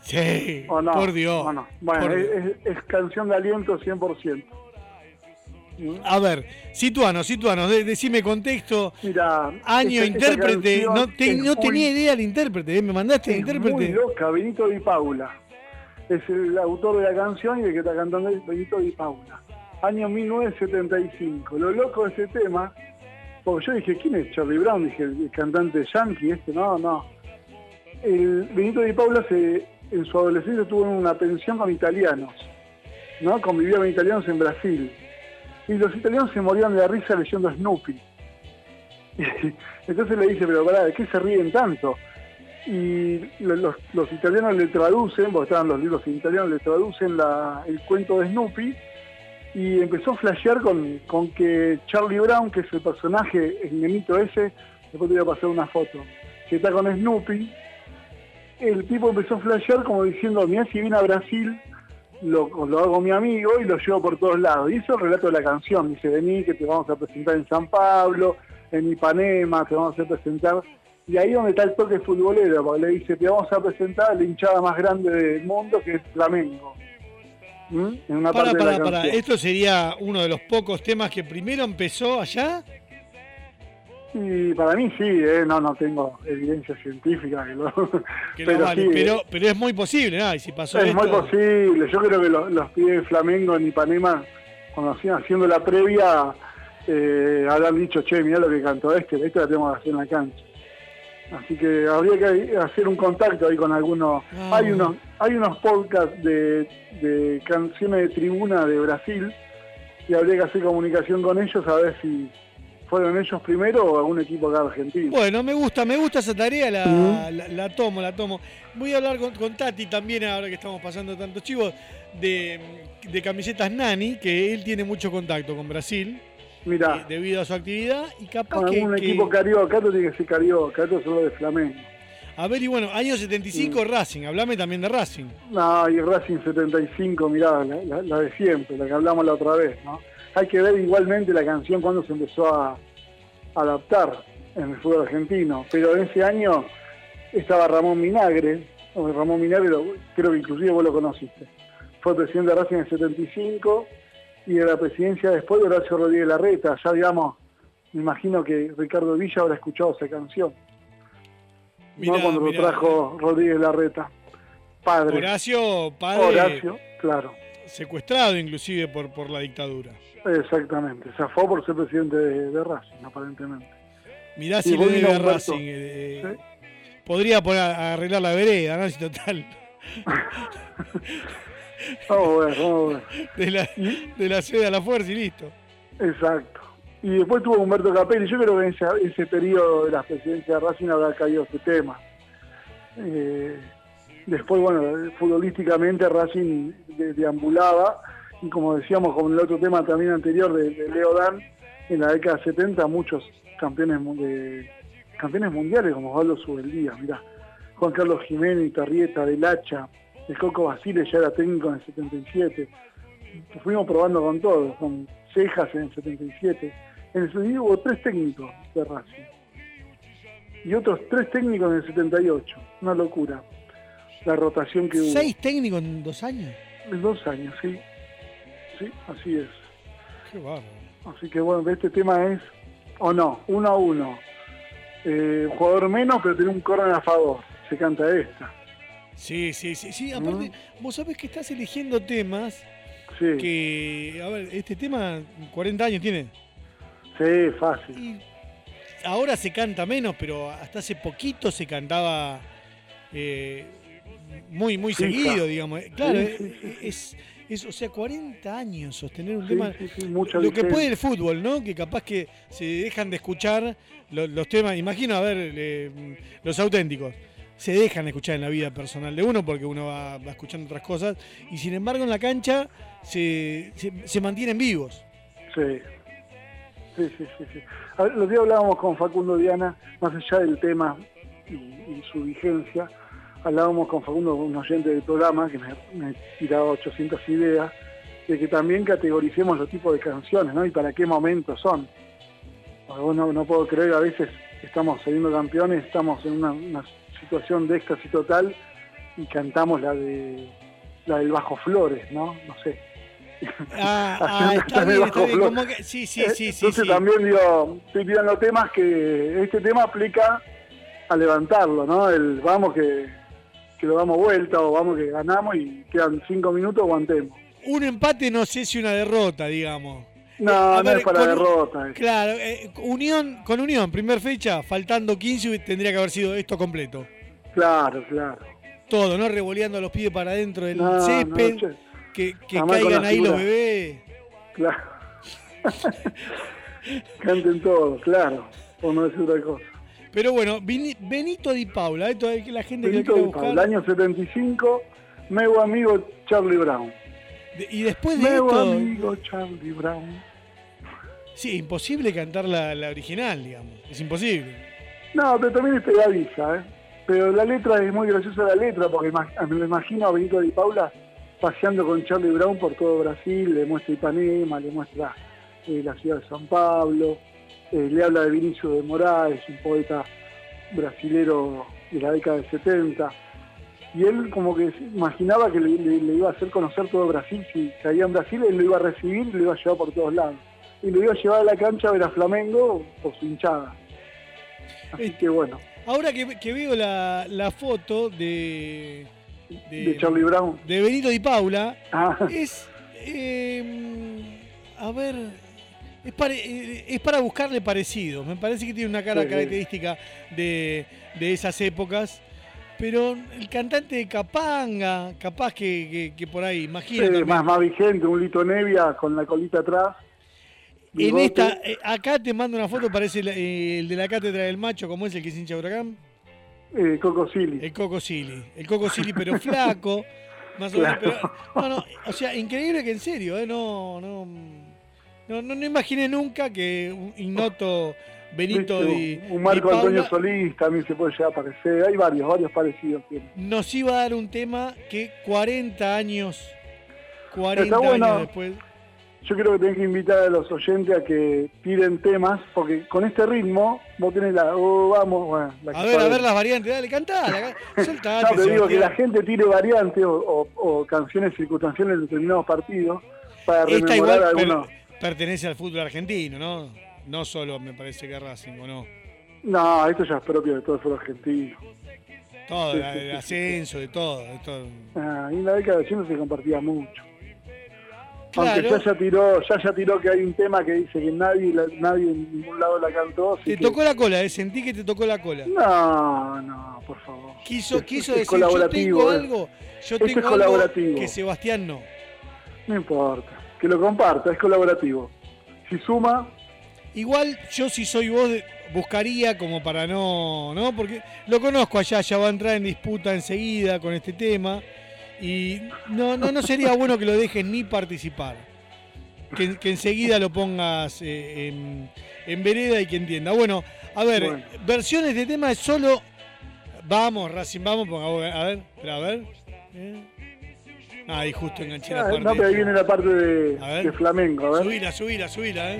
Sí, ¿O no? por Dios. Bueno, por es, Dios. es- canción de aliento 100%. A ver, situanos, situanos, de- decime contexto. Mira, Año, esta- intérprete. No, te- no muy- tenía idea el intérprete, ¿eh? me mandaste el Es muy intérprete. loca, Benito Di Paula. Es el autor de la canción y el que está cantando es Benito Di Paula. Año 1975. Lo loco de ese tema, porque yo dije, ¿quién es Charlie Brown? Dije, el cantante yankee este, no, no. Benito Di Paula se, en su adolescencia tuvo una pensión con italianos, ¿no? Convivía con italianos en Brasil. Y los italianos se morían de la risa leyendo Snoopy. Entonces le dice, pero pará, ¿de qué se ríen tanto? Y lo- los, italianos le traducen, porque estaban los libros en italiano, le traducen el cuento de Snoopy y empezó a flashear con, con que Charlie Brown, que es el personaje, el nenito ese, después te voy a pasar una foto, que está con Snoopy, el tipo empezó a flashear como diciendo, mira si viene a Brasil, lo, lo hago mi amigo y lo llevo por todos lados. Y es el relato de la canción. Dice, vení que te vamos a presentar en San Pablo, en Ipanema, te vamos a presentar. Y ahí donde está el toque futbolero, porque le dice, te vamos a presentar a la hinchada más grande del mundo, que es Flamengo. ¿Mm? En una Para, parte de para, la para. canción. Esto sería uno de los pocos temas que primero empezó allá. Y para mí sí, ¿eh? no, no tengo evidencia científica. Que lo- Que no pero vale, sí, pero, pero es muy posible, ¿no? Y si pasó Es esto. muy posible. Yo creo que los, los pibes de Flamengo en Ipanema, cuando hacían haciendo la previa, eh, habrán dicho, che, mirá lo que cantó este, este la tenemos que hacer en la cancha. Así que habría que hacer un contacto ahí con algunos. Hay unos hay unos podcasts de, de canciones de tribuna de Brasil y habría que hacer comunicación con ellos a ver si fueron ellos primero o algún equipo acá argentino. Bueno, me gusta, me gusta esa tarea, la, Mm. la- la tomo, la tomo. Voy a hablar con, con Tati también, ahora que estamos pasando tantos chivos, de, de camisetas Nani, que él tiene mucho contacto con Brasil. Mirá. eh, debido a su actividad y capaz que, algún que- equipo carioca, esto tiene que ser carioca, esto es solo de Flamengo. A ver, y bueno, año 75 Racing, hablame también de Racing. No, y Racing 75, mirá, la, la- la de siempre, la que hablamos la otra vez, ¿no? Hay que ver igualmente la canción cuando se empezó a adaptar en el fútbol argentino, pero en ese año estaba Ramón Minagre, o Ramón Minagre, lo- creo que inclusive vos lo conociste, fue presidente de Racing en el 75 y de la presidencia después de Horacio Rodríguez Larreta, ya digamos, me imagino que Ricardo Villa habrá escuchado esa canción, Mirá, ¿no? Cuando mirá. lo trajo Rodríguez Larreta, padre. Horacio, padre, Horacio, claro. secuestrado inclusive por, por la dictadura. Exactamente, se fue por ser presidente de, de Racing, aparentemente. Mirá si le debe a. Racing. eh, eh, Podría poner arreglar la vereda, ¿no? Si total. Vamos a ver, vamos a ver. De la, de la sede a la fuerza y listo. Exacto. Y después tuvo Humberto Capelli. Yo creo que en ese, ese periodo de la presidencia de Racing habrá caído este tema. Eh, después, bueno, futbolísticamente Racing de- deambulaba. Y como decíamos con el otro tema también anterior de, de Leo Dan, en la década 70 muchos campeones de, campeones mundiales como Osvaldo Subeldía, mirá. Juan Carlos Jiménez, Tarrieta, Del Hacha, el Coco Basile ya era técnico en el 77. Fuimos probando con todos, con Cejas en el 77. En el 77 hubo tres técnicos de Racing. Y otros tres técnicos en el 78. Una locura. La rotación que hubo. ¿Seis técnicos en dos años? En dos años, sí. Sí, así es. Qué bárbaro. Así que bueno, este tema es, o no, uno a uno. Eh, jugador menos, pero tiene un córner a favor. Se canta esta. Sí, sí, sí, sí. Aparte, vos sabés que estás eligiendo temas Sí. que, a ver, este tema 40 años tiene. Sí, fácil. Ahora se canta menos, pero hasta hace poquito se cantaba eh, muy, muy seguido, digamos. Claro, Sí, eh, es, es, o sea, 40 años sostener un Sí, tema. sí, sí, lo que puede el fútbol, ¿no? Que capaz que se dejan de escuchar lo- los, temas. Imagino, a ver, eh, los auténticos. Se dejan de escuchar en la vida personal de uno porque uno va, va escuchando otras cosas. Y sin embargo, en la cancha se, se, se mantienen vivos. Sí. Sí, sí, sí. sí. Los días hablábamos con Facundo Diana, más allá del tema y, su vigencia, hablábamos con Facundo, un oyente del programa, que me, tiraba 800 ideas, de que también categoricemos los tipos de canciones, ¿no? Y para qué momentos son. Porque vos no, no puedo creer, a veces estamos saliendo campeones, estamos en una, una situación de éxtasis total y cantamos la de la del Bajo Flores, ¿no? No sé. Ah, ah, Haciendo está el bien, Bajo está bien. Flores. como que- sí, sí, Eh, sí. Entonces sí. también digo, estoy tirando temas que este tema aplica a levantarlo, ¿no? El vamos que, que lo damos vuelta o vamos que ganamos y quedan cinco minutos, aguantemos. Un empate no sé si una derrota, digamos. No, Eh, no es para derrota. Claro, eh, Unión, con Unión, primer fecha, faltando 15 tendría que haber sido esto completo. Claro, claro. Todo, ¿no? Revoleando los pies para adentro del No, césped, que, que caigan ahí los bebés. Claro. Canten todos, claro. Por no decir otra cosa. Pero bueno, Benito Di Paula, esto es que la gente Benito que lo Di Paula, buscar. año 75, meu amigo Charlie Brown. De- y después de Meu esto, amigo Charlie Brown. Sí, imposible cantar la, original, digamos. Es imposible. No, pero también es pegadiza, ¿eh? Pero la letra es muy graciosa la letra, porque me imagino a Benito Di Paula paseando con Charlie Brown por todo Brasil, le muestra Ipanema, le muestra eh, la ciudad de San Pablo, eh, le habla de Vinicio de Moraes, un poeta brasilero de la década del 70. Y él como que imaginaba que le, le- le iba a hacer conocer todo Brasil, si caía en Brasil, él lo iba a recibir y lo iba a llevar por todos lados. Y lo iba a llevar a la cancha a ver a Flamengo por su hinchada. Así que bueno. Ahora que, que veo la, la foto de, De Charlie Brown. de Benito Di Paula, Ah. es. eh, a ver. Es, pare- eh, es para buscarle parecido. Me parece que tiene una cara Sí, característica de, de esas épocas. Pero el cantante de Capanga, capaz que, que- que por ahí, imagino. Sí, más, más vigente, un Lito Nevia con la colita atrás. En esta, eh, acá te mando una foto, parece el, el de la cátedra del macho, como es el que es hincha huracán. Eh, Coco Silly. El Coco Silly. El Coco Silly, pero flaco. Más o menos. Claro. pero- no, no, o sea, increíble que en serio, ¿eh? No, no, no, no, no imaginé nunca que un ignoto Benito Viste, Di, un Marco Di Antonio Paula Solís también se puede llegar a parecer. Hay varios, varios parecidos. tiene. nos iba a dar un tema que 40 años, 40 Está bueno. años después. Yo creo que tenés que invitar a los oyentes a que tiren temas, porque con este ritmo vos tenés la... oh, vamos, bueno, la A ver, a ver las variantes, dale, cantá, soltate, No, pero digo que la gente tire variantes o, o- o canciones circunstanciales de determinados partidos para Esta igual per- algunos. pertenece al fútbol argentino, ¿no? No solo me parece que Racing, ¿o no? No, esto ya es propio de todo el fútbol argentino. Todo, Sí, la- sí, el sí, ascenso, de todo, de todo. Ah, y en la década de 80 se compartía mucho. Claro. Aunque ya ya tiró, ya ya tiró que hay un tema que dice que nadie, la- nadie en ningún lado la cantó. Te que- tocó la cola, ¿eh? Sentí que te tocó la cola. No, no, por favor. Quiso, quiso es decir, yo colaborativo, tengo eh. algo, yo tengo es algo colaborativo. que Sebastián no. No importa. Que lo comparta, es colaborativo. Si suma, Igual yo si soy vos buscaría como para no, ¿no? Porque lo conozco allá, ya va a entrar en disputa enseguida con este tema y no, no, no sería bueno que lo dejes ni participar. Que, que enseguida lo pongas eh, en, en vereda y que entienda. Bueno, a ver, Bueno. versiones de tema es solo. Vamos, Racing, vamos, ponga- a ver, espera, a ver. Eh. Ahí justo enganché la Ah, parte. no, pero ahí viene la parte de, A ver. de flamenco, a ver. Subila, subila, subila, eh.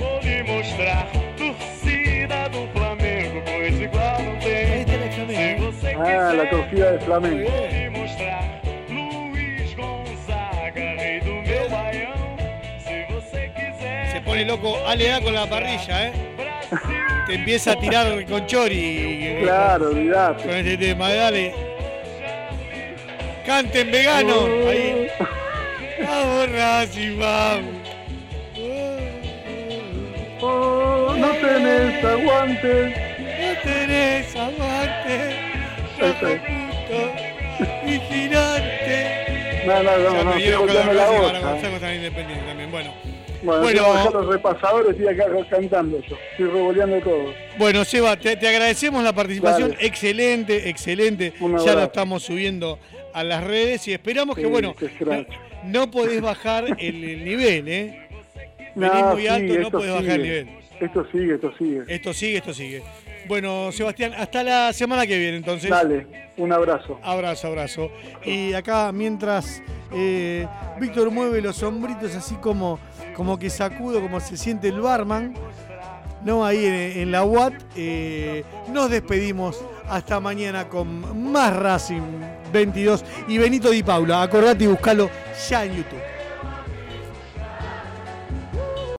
Ah, la torcida de flamenco. Pone loco Ale con la parrilla, ¿eh? Te empieza a tirar con Chori. Claro, olvidate. Con este tema, dale. Canten vegano. Ahí. Vamos, Racing, vamos. Oh, no tenés aguante. No tenés aguante. Puto, vigilante. No, no, no, Ya no, ¿ah? Gonzalo tan independiente también. Bueno. Bueno, Bueno. tengo los repasadores, estoy acá cantando yo. Estoy revoleando todo. Bueno, Seba, te, te agradecemos la participación. Dale. Excelente, excelente. Ya lo abrazo. estamos subiendo a las redes y esperamos que, bueno, no, no podés bajar el, el nivel, ¿eh? Venís No, muy sí, alto, no esto podés bajar el sigue. nivel. Esto sigue, esto sigue. Esto sigue, esto sigue. Bueno, Sebastián, hasta la semana que viene, entonces. Dale, un abrazo. Abrazo, abrazo. Y acá, mientras eh, Víctor mueve los sombritos así como, como que sacudo, como se siente el barman, ¿no? Ahí en, la UAT, eh, nos despedimos hasta mañana con más Racing 22 y Benito Di Paula. Acordate y buscalo ya en YouTube.